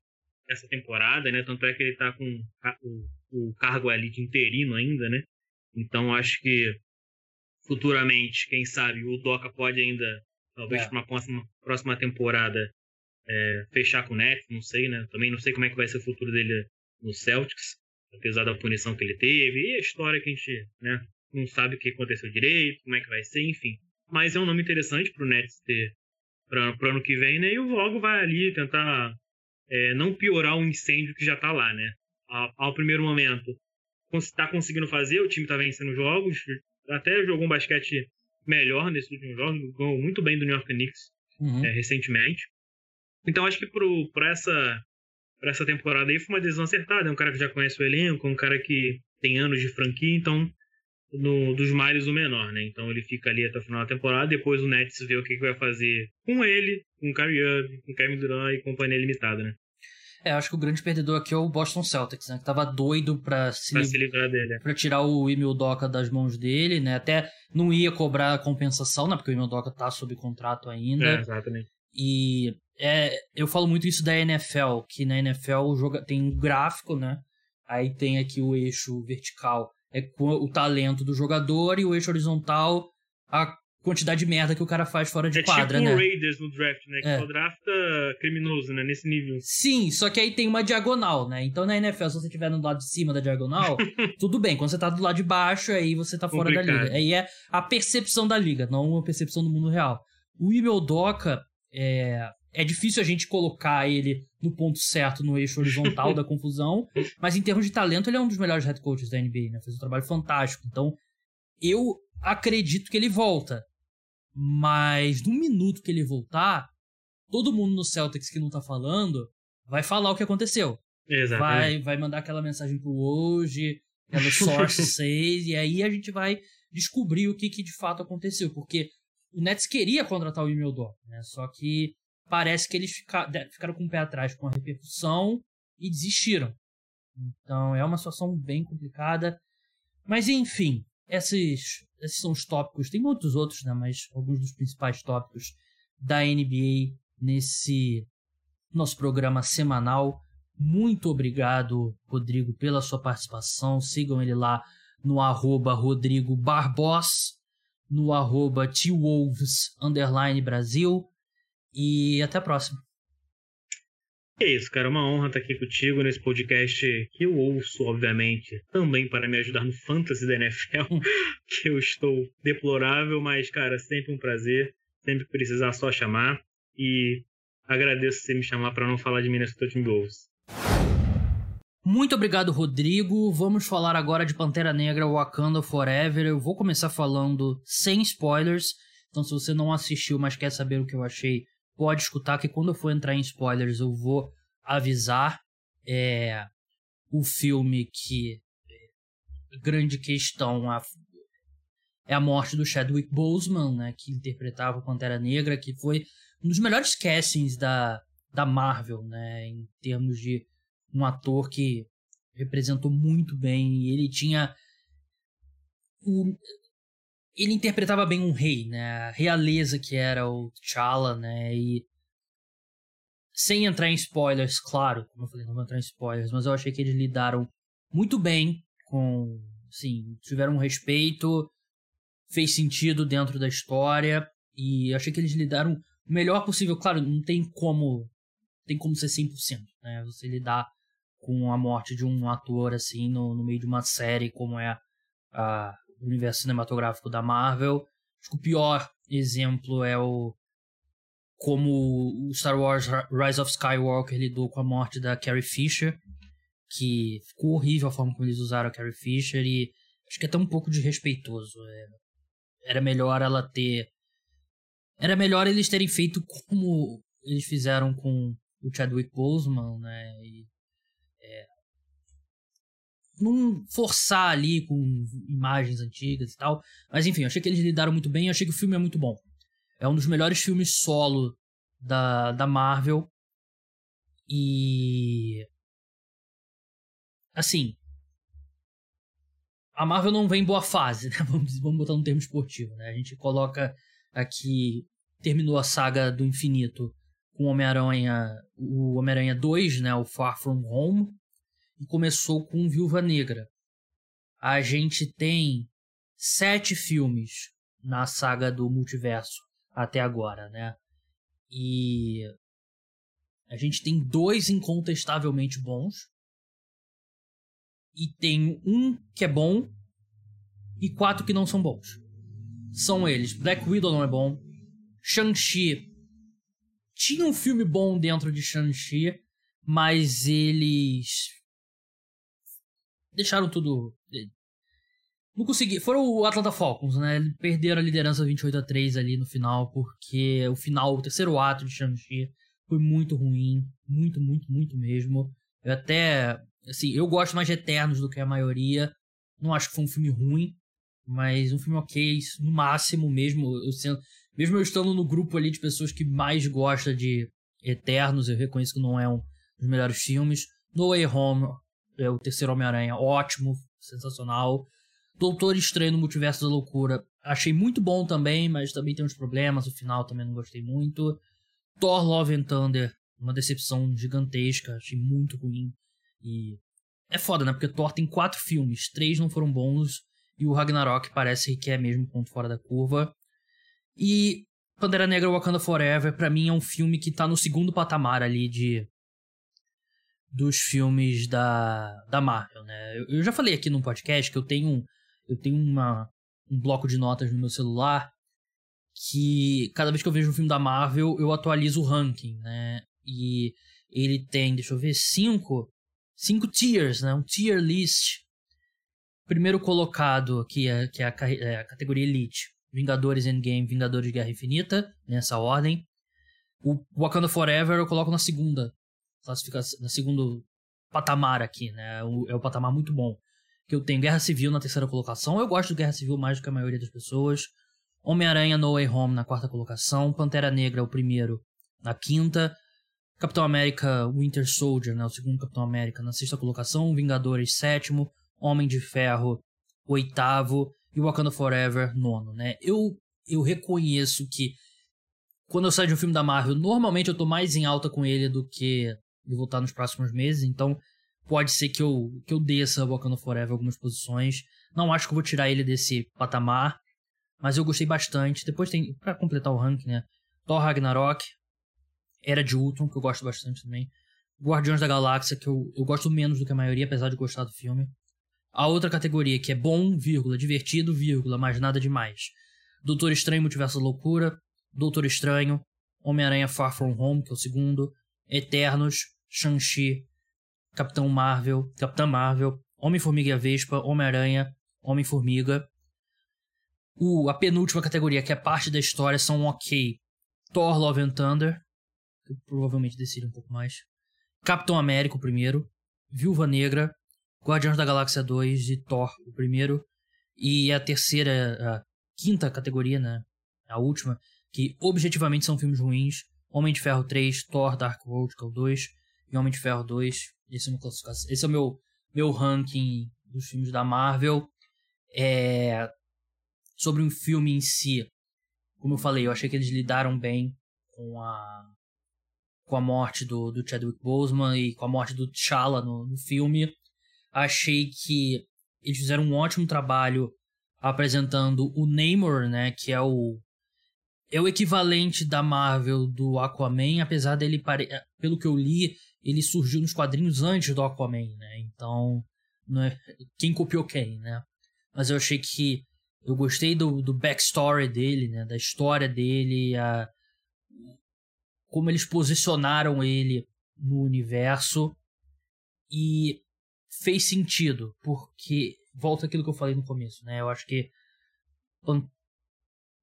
essa temporada, né? Tanto é que ele tá com o, o cargo ali de interino ainda, né? Então acho que futuramente, quem sabe, o Doca pode ainda, talvez É. para uma próxima, próxima temporada, é, fechar com o Nets, não sei, né? Também não sei como é que vai ser o futuro dele no Celtics, apesar da punição que ele teve, e a história que a gente, né, não sabe o que aconteceu direito, como é que vai ser, enfim. Mas é um nome interessante pro Nets ter para o ano que vem, né? E o logo vai ali tentar é, não piorar o incêndio que já tá lá, né? Ao, ao primeiro momento, está conseguindo fazer, o time tá vencendo jogos, até jogou um basquete melhor nesses últimos jogos, ganhou muito bem do New York Knicks Uhum. é, recentemente. Então acho que pro, pra, essa, pra essa temporada aí foi uma decisão acertada. É um cara que já conhece o elenco, é um cara que tem anos de franquia, então no, dos males o menor, né? Então ele fica ali até o final da temporada, depois o Nets vê o que, que vai fazer com ele, com o Kyrie Irving, com o Kevin Durant e companhia limitada, né? É, acho que o grande perdedor aqui é o Boston Celtics, né? Que tava doido pra se, Pra se livrar dele. pra tirar o Emil Doca das mãos dele, né? Até não ia cobrar compensação, né? Porque o Emil Doca tá sob contrato ainda. É, exatamente. E é, eu falo muito isso da NFL, que na NFL joga, tem um gráfico, né? Aí tem aqui o eixo vertical, é o talento do jogador, e o eixo horizontal, a quantidade de merda que o cara faz fora de é quadra, tipo né? o Raiders no draft, né? Que É. só drafta criminoso, né? Nesse nível. Sim, só que aí tem uma diagonal, né? Então na NFL, se você estiver no lado de cima da diagonal, tudo bem. Quando você tá do lado de baixo, aí você tá fora da Complicado. liga. Aí é a percepção da liga, não a percepção do mundo real. O Emil Doca é, é difícil a gente colocar ele no ponto certo, no eixo horizontal da confusão, mas em termos de talento, ele é um dos melhores head coaches da NBA, né? Fez um trabalho fantástico. Então, eu acredito que ele volta. Mas no minuto que ele voltar, todo mundo no Celtics que não tá falando vai falar o que aconteceu. Vai, vai mandar aquela mensagem pro hoje, aquela source 6, e aí a gente vai descobrir o que, que de fato aconteceu. Porque o Nets queria contratar o Imeldor, né? Só que parece que eles fica, ficaram com o pé atrás com a repercussão e desistiram. Então é uma situação bem complicada. Mas enfim, esses, esses são os tópicos. Tem muitos outros, né? Mas alguns dos principais tópicos da NBA nesse nosso programa semanal. Muito obrigado, Rodrigo, pela sua participação. Sigam ele lá no arroba Rodrigo Barbos, no arroba T-Wolves Brasil. E até a próxima. É isso, cara. Uma honra estar aqui contigo nesse podcast que eu ouço, obviamente, também para me ajudar no fantasy da NFL, que eu estou deplorável, mas, cara, sempre um prazer. Sempre precisar só chamar. E agradeço você me chamar para não falar de Minnesota Timberwolves. Muito obrigado, Rodrigo. Vamos falar agora de Pantera Negra Wakanda Forever. Eu vou começar falando sem spoilers. Então, se você não assistiu, mas quer saber o que eu achei, pode escutar que quando eu for entrar em spoilers eu vou avisar é, o filme que é, grande questão a, é a morte do Chadwick Boseman, né, que interpretava o Pantera Negra, que foi um dos melhores castings da, da Marvel, né, em termos de um ator que representou muito bem, ele tinha o, ele interpretava bem um rei, né? A realeza que era o T'Challa, né? E sem entrar em spoilers, claro, como eu falei, não vou entrar em spoilers, mas eu achei que eles lidaram muito bem com, assim, tiveram um respeito, fez sentido dentro da história e achei que eles lidaram o melhor possível. Claro, não tem como tem como ser 100%, né? Você lidar com a morte de um ator assim no, no meio de uma série como é a universo cinematográfico da Marvel. Acho que o pior exemplo é o como o Star Wars Rise of Skywalker lidou com a morte da Carrie Fisher, que ficou horrível a forma como eles usaram a Carrie Fisher e acho que é até um pouco desrespeitoso. É, era melhor ela ter. Era melhor eles terem feito como eles fizeram com o Chadwick Boseman, né? E não forçar ali com imagens antigas e tal. Mas enfim, eu achei que eles lidaram muito bem. Eu achei que o filme é muito bom. É um dos melhores filmes solo da, da Marvel. E. Assim. A Marvel não vem em boa fase, né? Vamos, vamos botar no termo esportivo, né? A gente coloca aqui. Terminou a saga do infinito com Homem-Aranha. O Homem-Aranha 2, né? O Far From Home começou com Viúva Negra. A gente tem sete filmes na saga do multiverso até agora, né? E a gente tem dois incontestavelmente bons. E tem um que é bom e quatro que não são bons. São eles: Black Widow não é bom, Shang-Chi tinha um filme bom dentro de Shang-Chi, mas eles deixaram tudo. Não consegui. Foram o Atlanta Falcons, né? Perderam a liderança 28 a 3 ali no final, porque o final, o terceiro ato de Shang-Chi foi muito ruim. Muito, muito, muito mesmo. Eu até. Assim, eu gosto mais de Eternos do que a maioria. Não acho que foi um filme ruim, mas um filme ok, no máximo mesmo. Eu sendo, mesmo eu estando no grupo ali de pessoas que mais gosta de Eternos, eu reconheço que não é um dos melhores filmes. No Way Home, é o terceiro Homem-Aranha, ótimo, sensacional. Doutor Estranho no Multiverso da Loucura, achei muito bom também, mas também tem uns problemas, o final também não gostei muito. Thor Love and Thunder, uma decepção gigantesca, achei muito ruim. E é foda, né? Porque Thor tem quatro filmes, três não foram bons, e o Ragnarok parece que é mesmo ponto fora da curva. E Pantera Negra Wakanda Forever, para mim, é um filme que tá no segundo patamar ali de dos filmes da, da Marvel, né? Eu, eu já falei aqui no podcast que eu tenho, eu tenho uma, um bloco de notas no meu celular que cada vez que eu vejo um filme da Marvel, eu atualizo o ranking, né? E ele tem, deixa eu ver, cinco, cinco tiers, né? Um tier list. Primeiro colocado aqui, é, que é a, é a categoria Elite. Vingadores Endgame, Vingadores Guerra Infinita, nessa ordem. O Wakanda Forever eu coloco na segunda classificação, na segundo patamar aqui, né? O, é o patamar muito bom. Que eu tenho Guerra Civil na terceira colocação. Eu gosto de Guerra Civil mais do que a maioria das pessoas. Homem-Aranha No Way Home na quarta colocação. Pantera Negra, o primeiro, na quinta. Capitão América Winter Soldier, né? O segundo Capitão América na sexta colocação. Vingadores, sétimo. Homem de Ferro, oitavo. E Wakanda Forever, nono, né? Eu, eu reconheço que quando eu saio de um filme da Marvel, normalmente eu tô mais em alta com ele do que de voltar nos próximos meses, então pode ser que eu, que eu desça Wakanda Forever algumas posições. Não acho que eu vou tirar ele desse patamar, mas eu gostei bastante. Depois tem, para completar o ranking, né? Thor Ragnarok, Era de Ultron, que eu gosto bastante também. Guardiões da Galáxia, que eu, eu gosto menos do que a maioria, apesar de gostar do filme. A outra categoria que é bom, vírgula, divertido, vírgula, mas nada demais. Doutor Estranho Multiverso da Loucura, Doutor Estranho, Homem-Aranha Far From Home, que é o segundo, Eternos, Shang-Chi, Capitão Marvel, Capitã Marvel, Homem-Formiga e a Vespa, Homem-Aranha, Homem-Formiga. A penúltima categoria, que é parte da história, são ok. Thor, Love and Thunder, que provavelmente decidi um pouco mais. Capitão América, o primeiro. Viúva Negra, Guardiões da Galáxia 2 e Thor, o primeiro. E a terceira, a quinta categoria, né? A última, que objetivamente são filmes ruins. Homem de Ferro 3, Thor Dark World, que é o 2, e Homem de Ferro 2. Esse é. Esse é o meu, meu ranking dos filmes da Marvel. É... Sobre um filme em si, como eu falei, eu achei que eles lidaram bem com a com a morte do, do Chadwick Boseman e com a morte do T'Challa no, no filme. Achei que eles fizeram um ótimo trabalho apresentando o Namor, né, que é o é o equivalente da Marvel do Aquaman, apesar dele, pare... Eh, pelo que eu li, ele surgiu nos quadrinhos antes do Aquaman, né? Então, é... quem copiou quem, né? Mas eu achei que eu gostei do, do backstory dele, né? Da história dele, a... como eles posicionaram ele no universo e fez sentido, porque volta aquilo que eu falei no começo, né? Eu acho que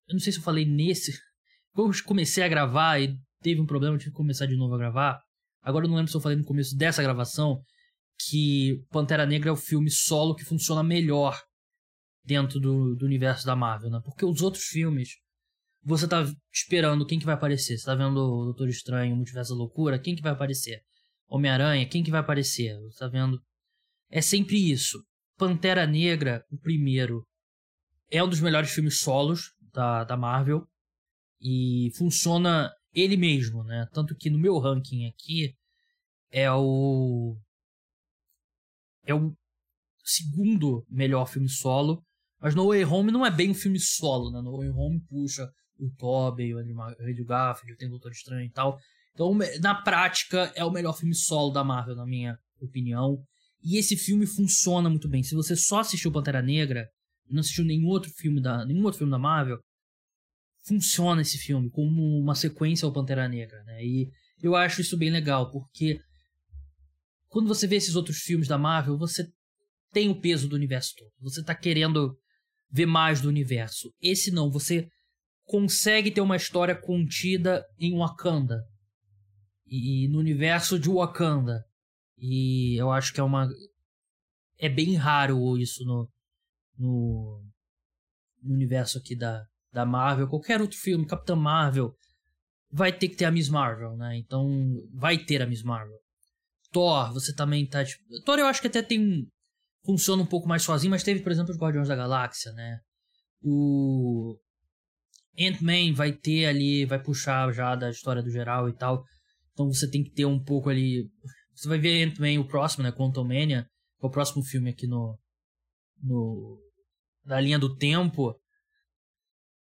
eu não sei se eu falei nesse. Eu comecei a gravar e teve um problema, tive que começar de novo a gravar. Agora eu não lembro se eu falei no começo dessa gravação que Pantera Negra é o filme solo que funciona melhor dentro do, do universo da Marvel, né? Porque os outros filmes, você tá esperando quem que vai aparecer. Você tá vendo o Doutor Estranho, o Multiverso da Loucura, quem que vai aparecer? Homem-Aranha, quem que vai aparecer? Você tá vendo... É sempre isso. Pantera Negra, o primeiro, é um dos melhores filmes solos da, da Marvel e funciona ele mesmo, né? Tanto que no meu ranking aqui é o é o segundo melhor filme solo, mas No Way Home não é bem um filme solo, né? No Way Home puxa o Tobey, o Andrew Garfield, tem o Doutor Estranho e tal. Então, na prática, é o melhor filme solo da Marvel, na minha opinião. E esse filme funciona muito bem. Se você só assistiu Pantera Negra, não assistiu nenhum outro filme da, nenhum outro filme da Marvel, funciona esse filme como uma sequência ao Pantera Negra, né? E eu acho isso bem legal, porque quando você vê esses outros filmes da Marvel, você tem o peso do universo todo. Você tá querendo ver mais do universo. Esse não, você consegue ter uma história contida em Wakanda. E, no universo de Wakanda. E eu acho que é uma. É bem raro isso no, no, no universo aqui da, da Marvel, qualquer outro filme, Capitã Marvel, vai ter que ter a Miss Marvel, né? Então, vai ter a Miss Marvel. Thor, você também tá. Tipo... Thor eu acho que até tem. Funciona um pouco mais sozinho, mas teve, por exemplo, os Guardiões da Galáxia, né? O. Ant-Man vai ter ali, vai puxar já da história do geral e tal. Então você tem que ter um pouco ali. Você vai ver Ant-Man, o próximo, né? Quantum Mania, que é o próximo filme aqui no. no na linha do tempo,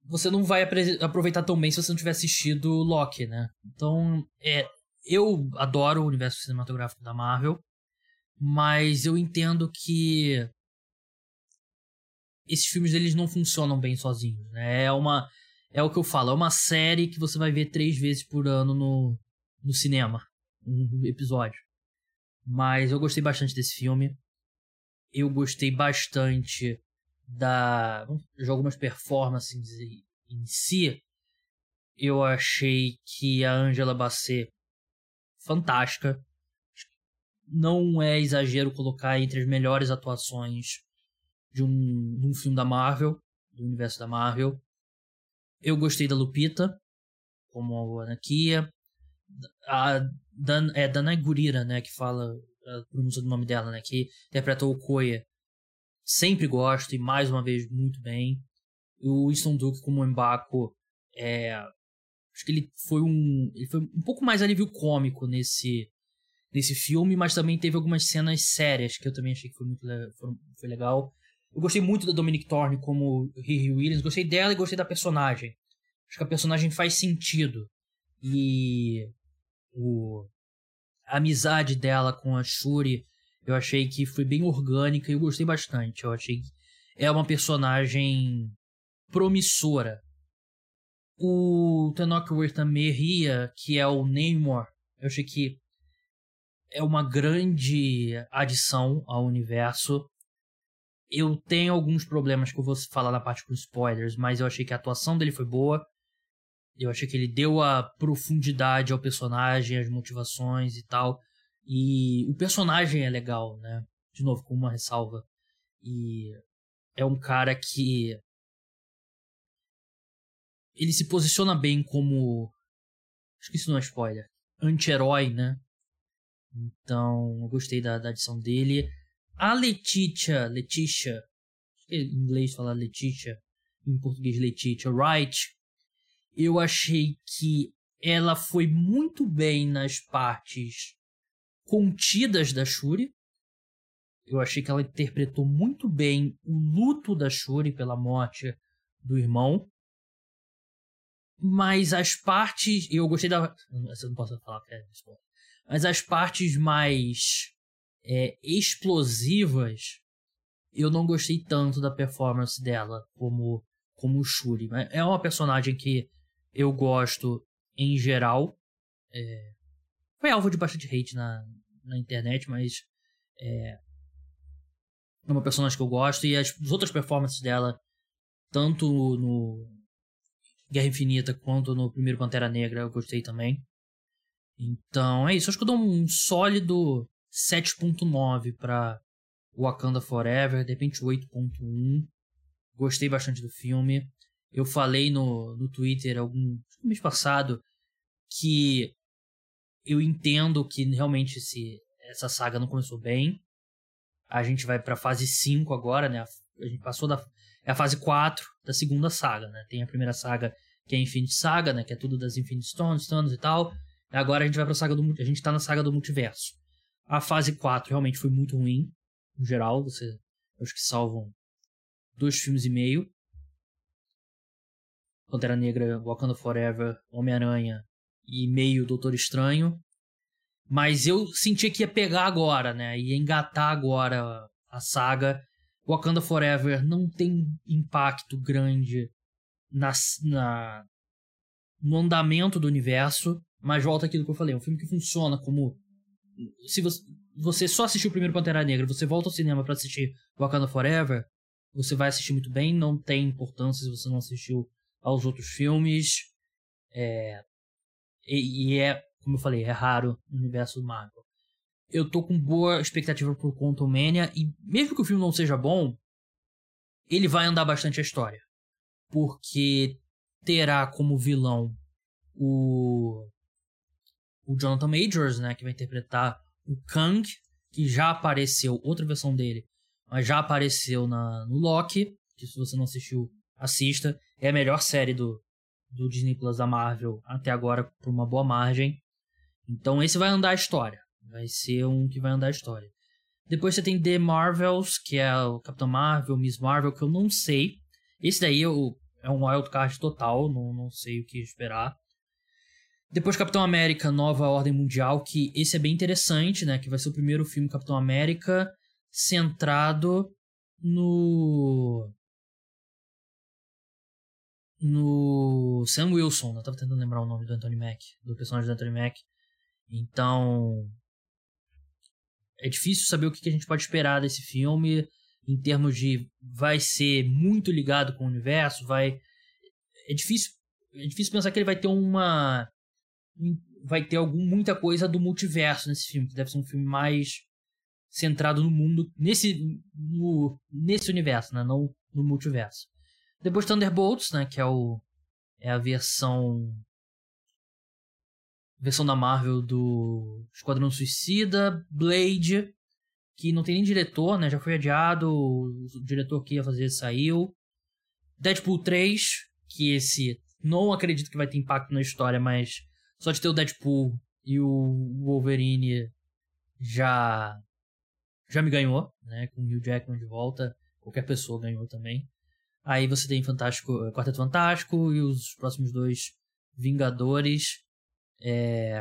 você não vai aproveitar tão bem se você não tiver assistido Loki, né? Então, é, eu adoro o universo cinematográfico da Marvel, mas eu entendo que esses filmes eles não funcionam bem sozinhos, né? É uma é o que eu falo, é uma série que você vai ver três vezes por ano no, no cinema, um episódio. Mas eu gostei bastante desse filme. Eu gostei bastante da de algumas performances em si. Eu achei que a Angela Bassett fantástica. Não é exagero colocar entre as melhores atuações de um, de um filme da Marvel, do universo da Marvel. Eu gostei da Lupita, como a Anakia. A Dan, é Danai Gurira, né, que fala a pronúncia do nome dela, né, que interpretou o Koya. Sempre gosto e mais uma vez muito bem. O Winston Duke como Mbaku é acho que ele foi um ele foi um pouco mais alívio cômico nesse nesse filme, mas também teve algumas cenas sérias que eu também achei que foi muito foi, foi legal. Eu gostei muito da Dominic Thorne como Riri Williams, gostei dela e gostei da personagem. Acho que a personagem faz sentido. E o, a amizade dela com a Shuri, eu achei que foi bem orgânica e eu gostei bastante. Eu achei que é uma personagem promissora. O Tenoch Huerta-Merria, que é o Namor, eu achei que é uma grande adição ao universo. Eu tenho alguns problemas que eu vou falar na parte com spoilers, mas eu achei que a atuação dele foi boa. Eu achei que ele deu a profundidade ao personagem, as motivações e tal. E o personagem é legal, né? De novo, com uma ressalva. E é um cara que. Ele se posiciona bem como. Acho que isso não é spoiler. Anti-herói, né? Então, eu gostei da, da adição dele. A Letitia, Letitia, em inglês fala Letitia, em português Letitia Wright, eu achei que ela foi muito bem nas partes contidas da Shuri. Eu achei que ela interpretou muito bem o luto da Shuri pela morte do irmão. Mas as partes. Eu gostei da. Eu não posso falar, é Mas as partes mais é, explosivas, eu não gostei tanto da performance dela como como Shuri. É uma personagem que eu gosto em geral. É, foi alvo de bastante hate na, na internet, mas é, é uma personagem que eu gosto. E as, as outras performances dela, tanto no Guerra Infinita quanto no primeiro Pantera Negra, eu gostei também. Então é isso. Acho que eu dou um sólido 7.9 para Wakanda Forever, de repente 8.1. Gostei bastante do filme. Eu falei no, no Twitter algum mês passado que eu entendo que realmente esse, essa saga não começou bem. A gente vai pra fase 5 agora, né? A gente passou da. É a fase 4 da segunda saga, né? Tem a primeira saga que é a Infinite Saga, né? Que é tudo das Infinite Stones, Stones e tal. Agora a gente vai pra saga do. A gente tá na saga do multiverso. A fase 4 realmente foi muito ruim, no geral. Você, acho que salvam dois filmes e meio. Pantera Negra, Wakanda Forever, Homem-Aranha e meio Doutor Estranho. Mas eu sentia que ia pegar agora, né? Ia engatar agora a saga. Wakanda Forever não tem impacto grande na, na, no andamento do universo, mas volta aquilo que eu falei, é um filme que funciona como se você, você só assistiu o primeiro Pantera Negra, você volta ao cinema para assistir Wakanda Forever, você vai assistir muito bem, não tem importância se você não assistiu aos outros filmes. É, e, e, é, como eu falei, é raro no universo Marvel. Eu tô com boa expectativa pro Quantum Mania e mesmo que o filme não seja bom, ele vai andar bastante a história. Porque terá como vilão o o Jonathan Majors, né, que vai interpretar o Kang, que já apareceu, outra versão dele, mas já apareceu na, no Loki, que se você não assistiu, assista. É a melhor série do, do Disney Plus da Marvel até agora, por uma boa margem. Então esse vai andar a história. Vai ser um que vai andar a história. Depois você tem The Marvels, que é o Capitão Marvel, Miss Marvel, que eu não sei. Esse daí eu, é um wildcard total, não, não sei o que esperar. Depois Capitão América, Nova Ordem Mundial, que esse é bem interessante, né? Que vai ser o primeiro filme Capitão América centrado no no Sam Wilson. Eu tava tentando lembrar o nome do Anthony Mack, do personagem do Anthony Mack. Então. É difícil saber o que a gente pode esperar desse filme em termos de vai ser muito ligado com o universo, vai é difícil é difícil pensar que ele vai ter uma vai ter algum, muita coisa do multiverso nesse filme, que deve ser um filme mais centrado no mundo nesse no, nesse universo, né, não no multiverso. Depois Thunderbolts, né, que é o é a versão versão da Marvel do Esquadrão Suicida, Blade, que não tem nem diretor, né? Já foi adiado, o diretor que ia fazer saiu. Deadpool 3, que esse não acredito que vai ter impacto na história, mas só de ter o Deadpool e o Wolverine já já me ganhou, né? Com o Hugh Jackman de volta, qualquer pessoa ganhou também. Aí você tem Fantástico, Quarteto Fantástico e os próximos dois Vingadores. É...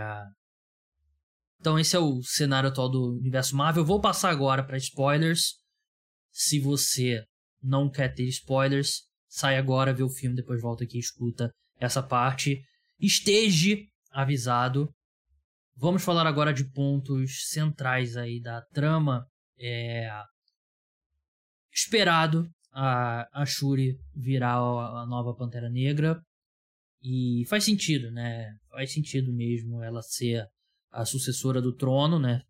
Então esse é o cenário atual do universo Marvel. Vou passar agora para spoilers. Se você não quer ter spoilers, sai agora, vê o filme, depois volta aqui e escuta essa parte. Esteja avisado. Vamos falar agora de pontos centrais aí da trama. É... Esperado a, a Shuri virar a nova Pantera Negra. E faz sentido, né? Faz sentido mesmo ela ser a sucessora do trono, né?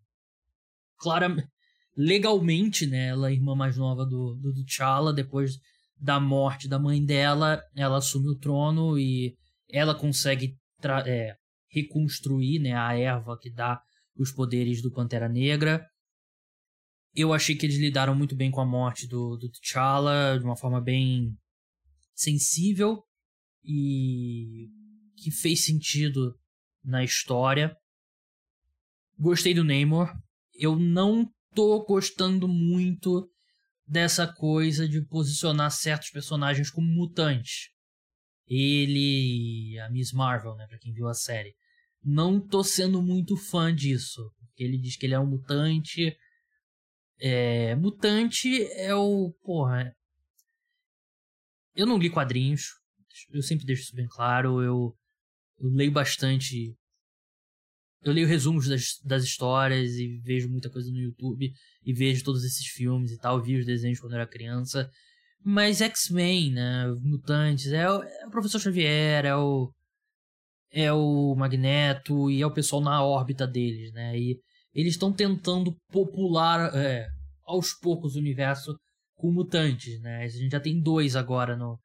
Claramente, legalmente, né? Ela é a irmã mais nova do, do T'Challa, depois da morte da mãe dela, ela assume o trono e ela consegue é, reconstruir né, a erva que dá os poderes do Pantera Negra. Eu achei que eles lidaram muito bem com a morte do, do T'Challa, de uma forma bem sensível e que fez sentido na história. Gostei do Namor. Eu não tô gostando muito dessa coisa de posicionar certos personagens como mutantes. Ele a Miss Marvel, né, para quem viu a série. Não tô sendo muito fã disso. Ele diz que ele é um mutante. É, mutante é o, porra, eu não li quadrinhos, eu sempre deixo isso bem claro. Eu, eu leio bastante eu leio resumos das, das histórias e vejo muita coisa no YouTube e vejo todos esses filmes e tal, vi os desenhos quando eu era criança. Mas X-Men, né? Mutantes, é é o Professor Xavier, é o. É o Magneto e é o pessoal na órbita deles, né? E eles estão tentando popular é, aos poucos o universo com mutantes, né? A gente já tem dois agora no,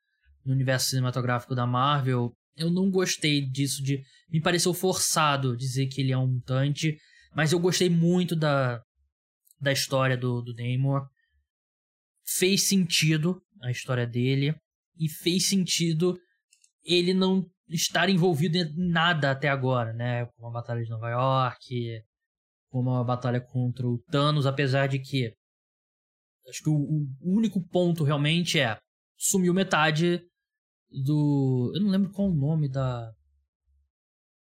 no universo cinematográfico da Marvel eu não gostei disso de me pareceu forçado dizer que ele é um mutante, mas eu gostei muito da da história do do Namor. Fez sentido a história dele e fez sentido ele não estar envolvido em nada até agora, né? Como a batalha de Nova York, como a batalha contra o Thanos, apesar de que acho que o, o único ponto realmente é sumiu metade do. Eu não lembro qual o nome da.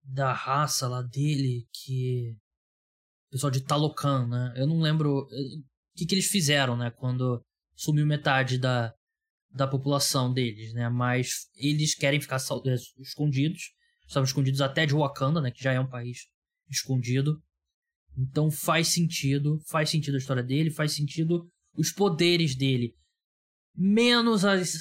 Da raça lá dele, que. Pessoal de Talocan, né? Eu não lembro. Eh, o que, que eles fizeram, né? Quando sumiu metade da, da população deles, né? Mas eles querem ficar eh, escondidos. Estavam escondidos até de Wakanda, né? Que já é um país escondido. Então faz sentido, faz sentido a história dele, faz sentido os poderes dele. Menos as,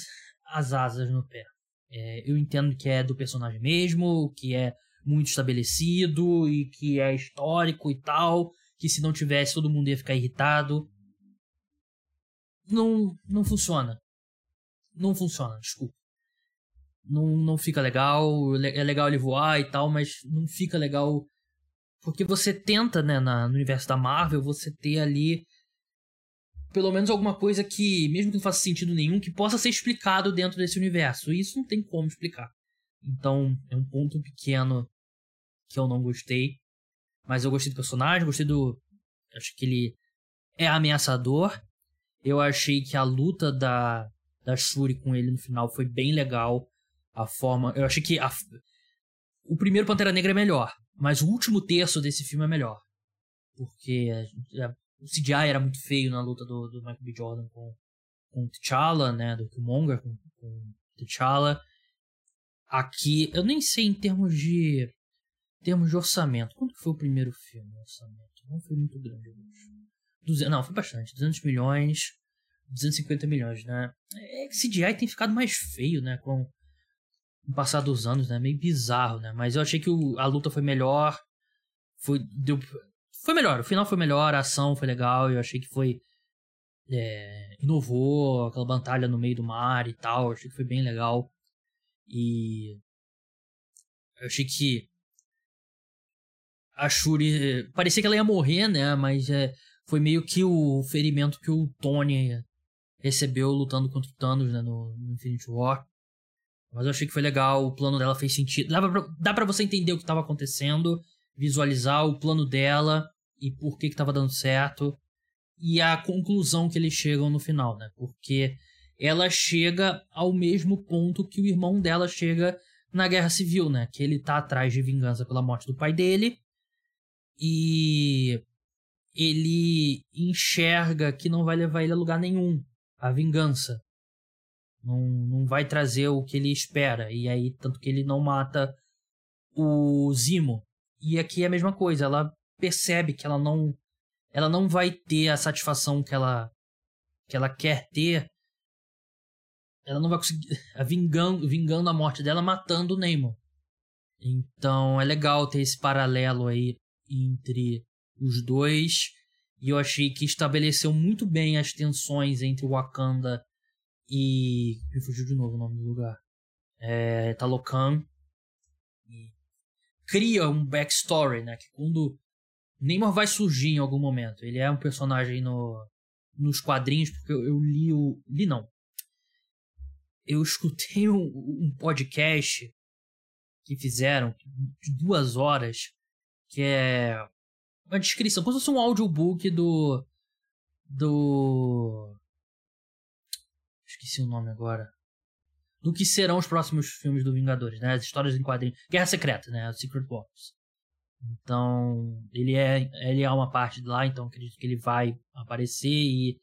as asas no pé. É, eu entendo que é do personagem mesmo, que é muito estabelecido e que é histórico e tal, que se não tivesse todo mundo ia ficar irritado. Não, não funciona. Não funciona, desculpa. Não, não fica legal, é legal ele voar e tal, mas não fica legal porque você tenta, né, na, no universo da Marvel, você ter ali pelo menos alguma coisa que, mesmo que não faça sentido nenhum, que possa ser explicado dentro desse universo. E isso não tem como explicar. Então, é um ponto pequeno que eu não gostei. Mas eu gostei do personagem, gostei do. Acho que ele é ameaçador. Eu achei que a luta da, da Shuri com ele no final foi bem legal. A forma. Eu achei que a, o primeiro Pantera Negra é melhor, mas o último terço desse filme é melhor. Porque o CGI era muito feio na luta do, do Michael B. Jordan com, com T'Challa, né? Do Killmonger com, com T'Challa. aqui, eu nem sei em termos de termos de orçamento. Quanto foi o primeiro filme? Orçamento não foi muito grande, eu acho. 200, não, foi bastante. 200 milhões, 250 milhões, né? É que CGI tem ficado mais feio, né? Com o passar dos anos, né? Meio bizarro, né? Mas eu achei que o, a luta foi melhor. Foi, deu, foi melhor. O final foi melhor, a ação foi legal. Eu achei que foi. É, inovou aquela batalha no meio do mar e tal. Eu achei que foi bem legal. E. Eu achei que. A Shuri. Parecia que ela ia morrer, né? Mas é, foi meio que o ferimento que o Tony recebeu lutando contra o Thanos né, no, no Infinity War. Mas eu achei que foi legal, o plano dela fez sentido. Dá pra, dá pra você entender o que estava acontecendo, visualizar o plano dela e por que, que tava dando certo. E a conclusão que eles chegam no final, né? Porque ela chega ao mesmo ponto que o irmão dela chega na Guerra Civil, né? Que ele tá atrás de vingança pela morte do pai dele. E ele enxerga que não vai levar ele a lugar nenhum a vingança. Não, não vai trazer o que ele espera. E aí, tanto que ele não mata o Zimo. E aqui é a mesma coisa. Ela percebe que ela não. Ela não vai ter a satisfação que ela. que ela quer ter. Ela não vai conseguir. Vingando, vingando a morte dela, matando o Neymar. Então é legal ter esse paralelo aí entre os dois. E eu achei que estabeleceu muito bem as tensões entre Wakanda e. Me fugiu de novo o nome do lugar. É. Talocan. E cria um backstory, né? Que quando. Neymar vai surgir em algum momento. Ele é um personagem no, nos quadrinhos, porque eu, eu li o. Li não. Eu escutei um, um podcast que fizeram de duas horas, que é uma descrição, como se fosse um audiobook do. Do. Esqueci o nome agora. Do que serão os próximos filmes do Vingadores, né? As histórias em quadrinhos. Guerra Secreta, né? Secret Wars. Então, ele é, ele é uma parte de lá, então acredito que ele vai aparecer e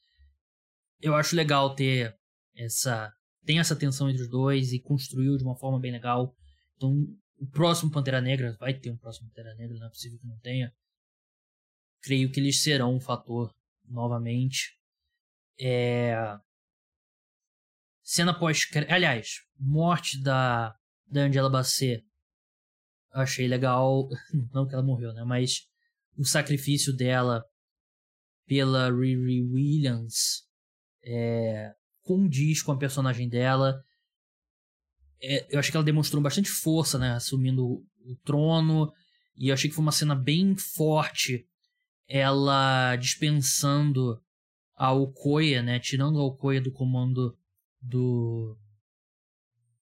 eu acho legal ter essa tem essa tensão entre os dois e construiu de uma forma bem legal. Então, o próximo Pantera Negra vai ter um próximo Pantera Negra, não é possível que não tenha creio que eles serão um fator novamente. É... Cena pós Aliás, morte da, da Angela Bassett. Achei legal. Não que ela morreu, né? Mas o sacrifício dela pela Riri Williams é, condiz com a personagem dela. É, eu achei que ela demonstrou bastante força, né? Assumindo o trono. E eu achei que foi uma cena bem forte ela dispensando a Okoye, né, tirando a Okoye do comando do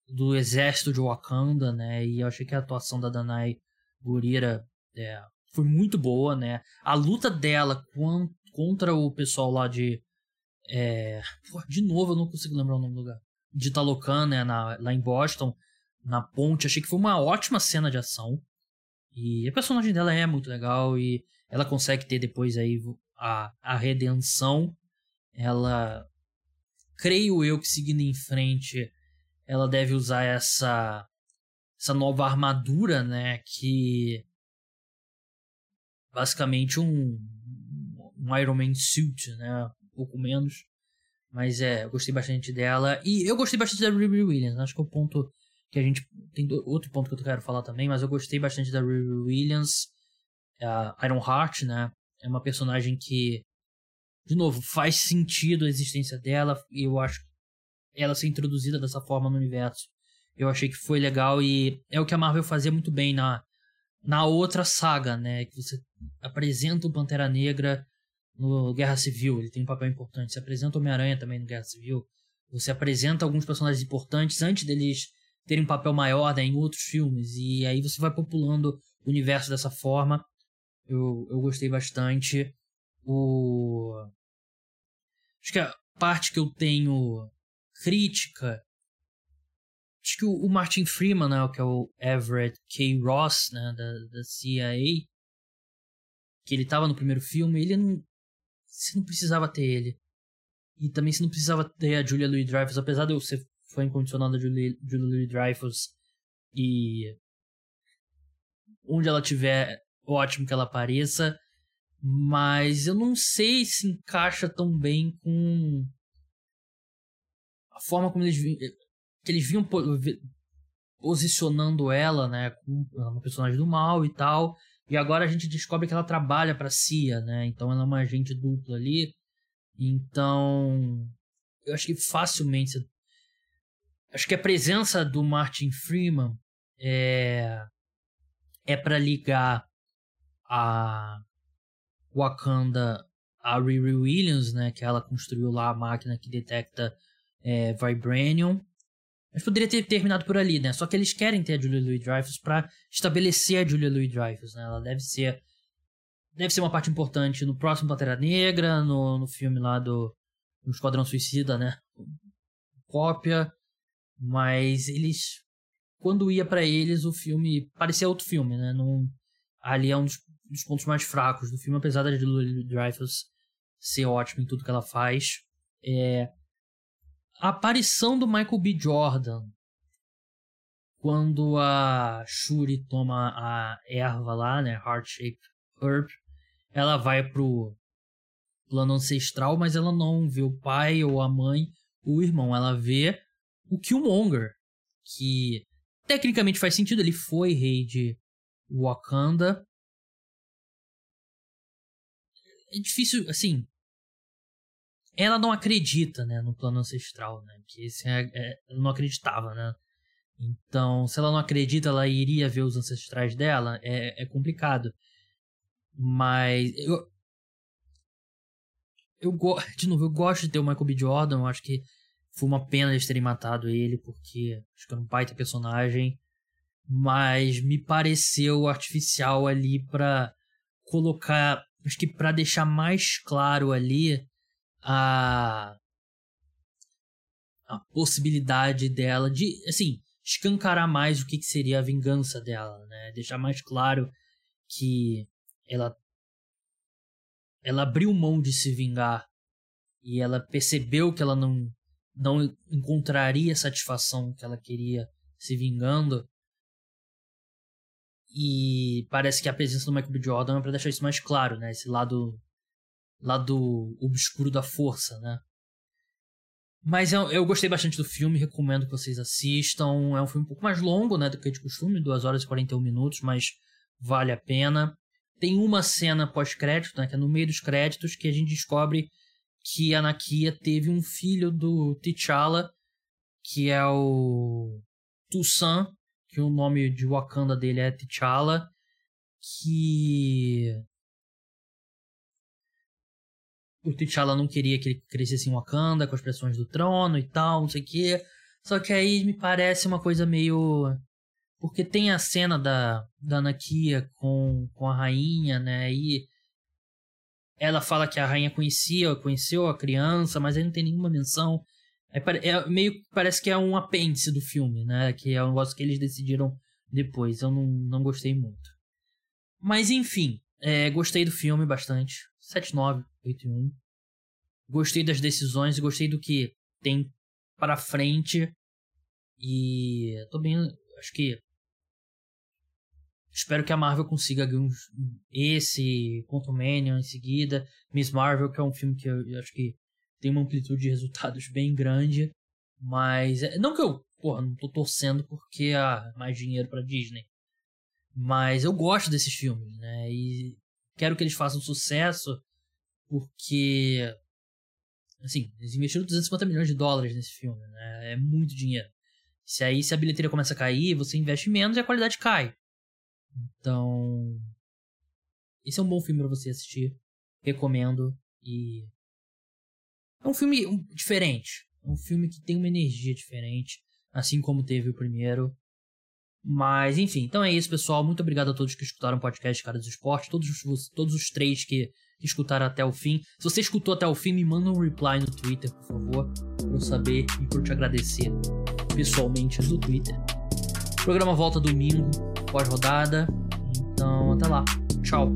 do exército de Wakanda, né, e eu achei que a atuação da Danai Gurira é, foi muito boa, né, a luta dela com, contra o pessoal lá de é, de novo eu não consigo lembrar o nome do lugar, de Talocan, né, na, lá em Boston, na ponte, achei que foi uma ótima cena de ação, e a personagem dela é muito legal e ela consegue ter depois aí a, a redenção. Ela, creio eu que seguindo em frente, ela deve usar essa essa nova armadura, né, que basicamente um um Iron Man suit, né, um pouco menos, mas é, eu gostei bastante dela e eu gostei bastante da Ruby Williams, acho que é o ponto que a gente tem outro ponto que eu quero falar também, mas eu gostei bastante da Ruby Williams a Iron Heart, né? É uma personagem que, de novo, faz sentido a existência dela e eu acho ela ser introduzida dessa forma no universo. Eu achei que foi legal e é o que a Marvel fazia muito bem na, na outra saga, né? Que você apresenta o Pantera Negra no Guerra Civil, ele tem um papel importante. Você apresenta o Homem-Aranha também no Guerra Civil. Você apresenta alguns personagens importantes antes deles terem um papel maior né, em outros filmes. E aí você vai populando o universo dessa forma. Eu, eu gostei bastante. O. Acho que a parte que eu tenho crítica. Acho que o, Martin Freeman, né, que é o Everett K. Ross, né, da, da CIA, que ele tava no primeiro filme, ele não. Não precisava ter ele. E também você não precisava ter a Julia Louis Dreyfus, apesar de eu ser fã incondicional da Julia, Julia Louis Dreyfus. E onde ela tiver, ótimo que ela apareça. Mas eu não sei se encaixa tão bem com a forma como eles que eles vinham posicionando ela, né, como uma personagem do mal e tal. E agora a gente descobre que ela trabalha para CIA, né? Então ela é uma agente dupla ali. Então, eu acho que facilmente acho que a presença do Martin Freeman é é para ligar a Wakanda a Riri Williams, né, que ela construiu lá a máquina que detecta é, Vibranium. Mas poderia ter terminado por ali, né? Só que eles querem ter a Julia Louis-Dreyfus para estabelecer a Julia Louis-Dreyfus, né? Ela deve ser deve ser uma parte importante no próximo Pantera Negra, no, no filme lá do no Esquadrão Suicida, né? Cópia, mas eles quando ia para eles o filme parecia outro filme, né? Ali é um dos, dos pontos mais fracos do filme, apesar da Julia Dreyfus ser ótima em tudo que ela faz. É, a aparição do Michael B. Jordan quando a Shuri toma a erva lá, né, Heart Shaped Herb, ela vai pro plano ancestral, mas ela não vê o pai ou a mãe, o irmão, ela vê o Killmonger, que tecnicamente faz sentido, ele foi rei de Wakanda. É difícil, assim, ela não acredita, né, no plano ancestral, né, que esse é, é, não acreditava, né. Então, se ela não acredita, ela iria ver os ancestrais dela, é, é complicado. Mas eu, eu de novo, eu gosto de ter o Michael B. Jordan, eu acho que foi uma pena eles terem matado ele, porque acho que é um baita personagem, mas me pareceu artificial ali para colocar, acho que para deixar mais claro ali a a possibilidade dela de, assim, escancarar mais o que, que seria a vingança dela, né? Deixar mais claro que ela ela abriu mão de se vingar e ela percebeu que ela não não encontraria a satisfação que ela queria se vingando. E parece que a presença do Michael B. Jordan é para deixar isso mais claro, né? Esse lado lado obscuro da força, né? Mas eu, eu, gostei bastante do filme, recomendo que vocês assistam. É um filme um pouco mais longo, né, do que de costume, 2 horas e 41 minutos, mas vale a pena. Tem uma cena pós-crédito, né, que é no meio dos créditos, que a gente descobre que a Nakia teve um filho do T'Challa, que é o Toussaint, que o nome de Wakanda dele é T'Challa, que o T'Challa não queria que ele crescesse em Wakanda com as pressões do trono e tal, não sei o quê. Só que aí me parece uma coisa meio porque tem a cena da, da Nakia com, com a rainha, né? E ela fala que a rainha conhecia, conheceu a criança, mas aí não tem nenhuma menção. É, é meio parece que é um apêndice do filme, né? Que é um negócio que eles decidiram depois. Eu não, não gostei muito. Mas enfim, é, gostei do filme bastante. 7981. Gostei das decisões, gostei do que tem para frente. E tô bem, acho que Espero que a Marvel consiga esse Quantumania em seguida. Miss Marvel, que é um filme que eu, acho que tem uma amplitude de resultados bem grande. Mas. É, não que eu, porra, não tô torcendo porque há mais dinheiro pra Disney. Mas eu gosto desses filmes, né? E quero que eles façam sucesso porque. Assim, eles investiram 250 milhões de dólares nesse filme, né? É muito dinheiro. Se aí, se a bilheteria começa a cair, você investe menos e a qualidade cai. Então, esse é um bom filme para você assistir. Recomendo e é um filme diferente, um filme que tem uma energia diferente, assim como teve o primeiro. Mas, enfim, então é isso, pessoal. Muito obrigado a todos que escutaram o podcast Cara dos Esportes, todos os, todos os três que, que escutaram até o fim. Se você escutou até o fim, me manda um reply no Twitter, por favor, pra eu saber e por te agradecer pessoalmente no Twitter. O programa volta domingo, pós-rodada. Então, até lá. Tchau.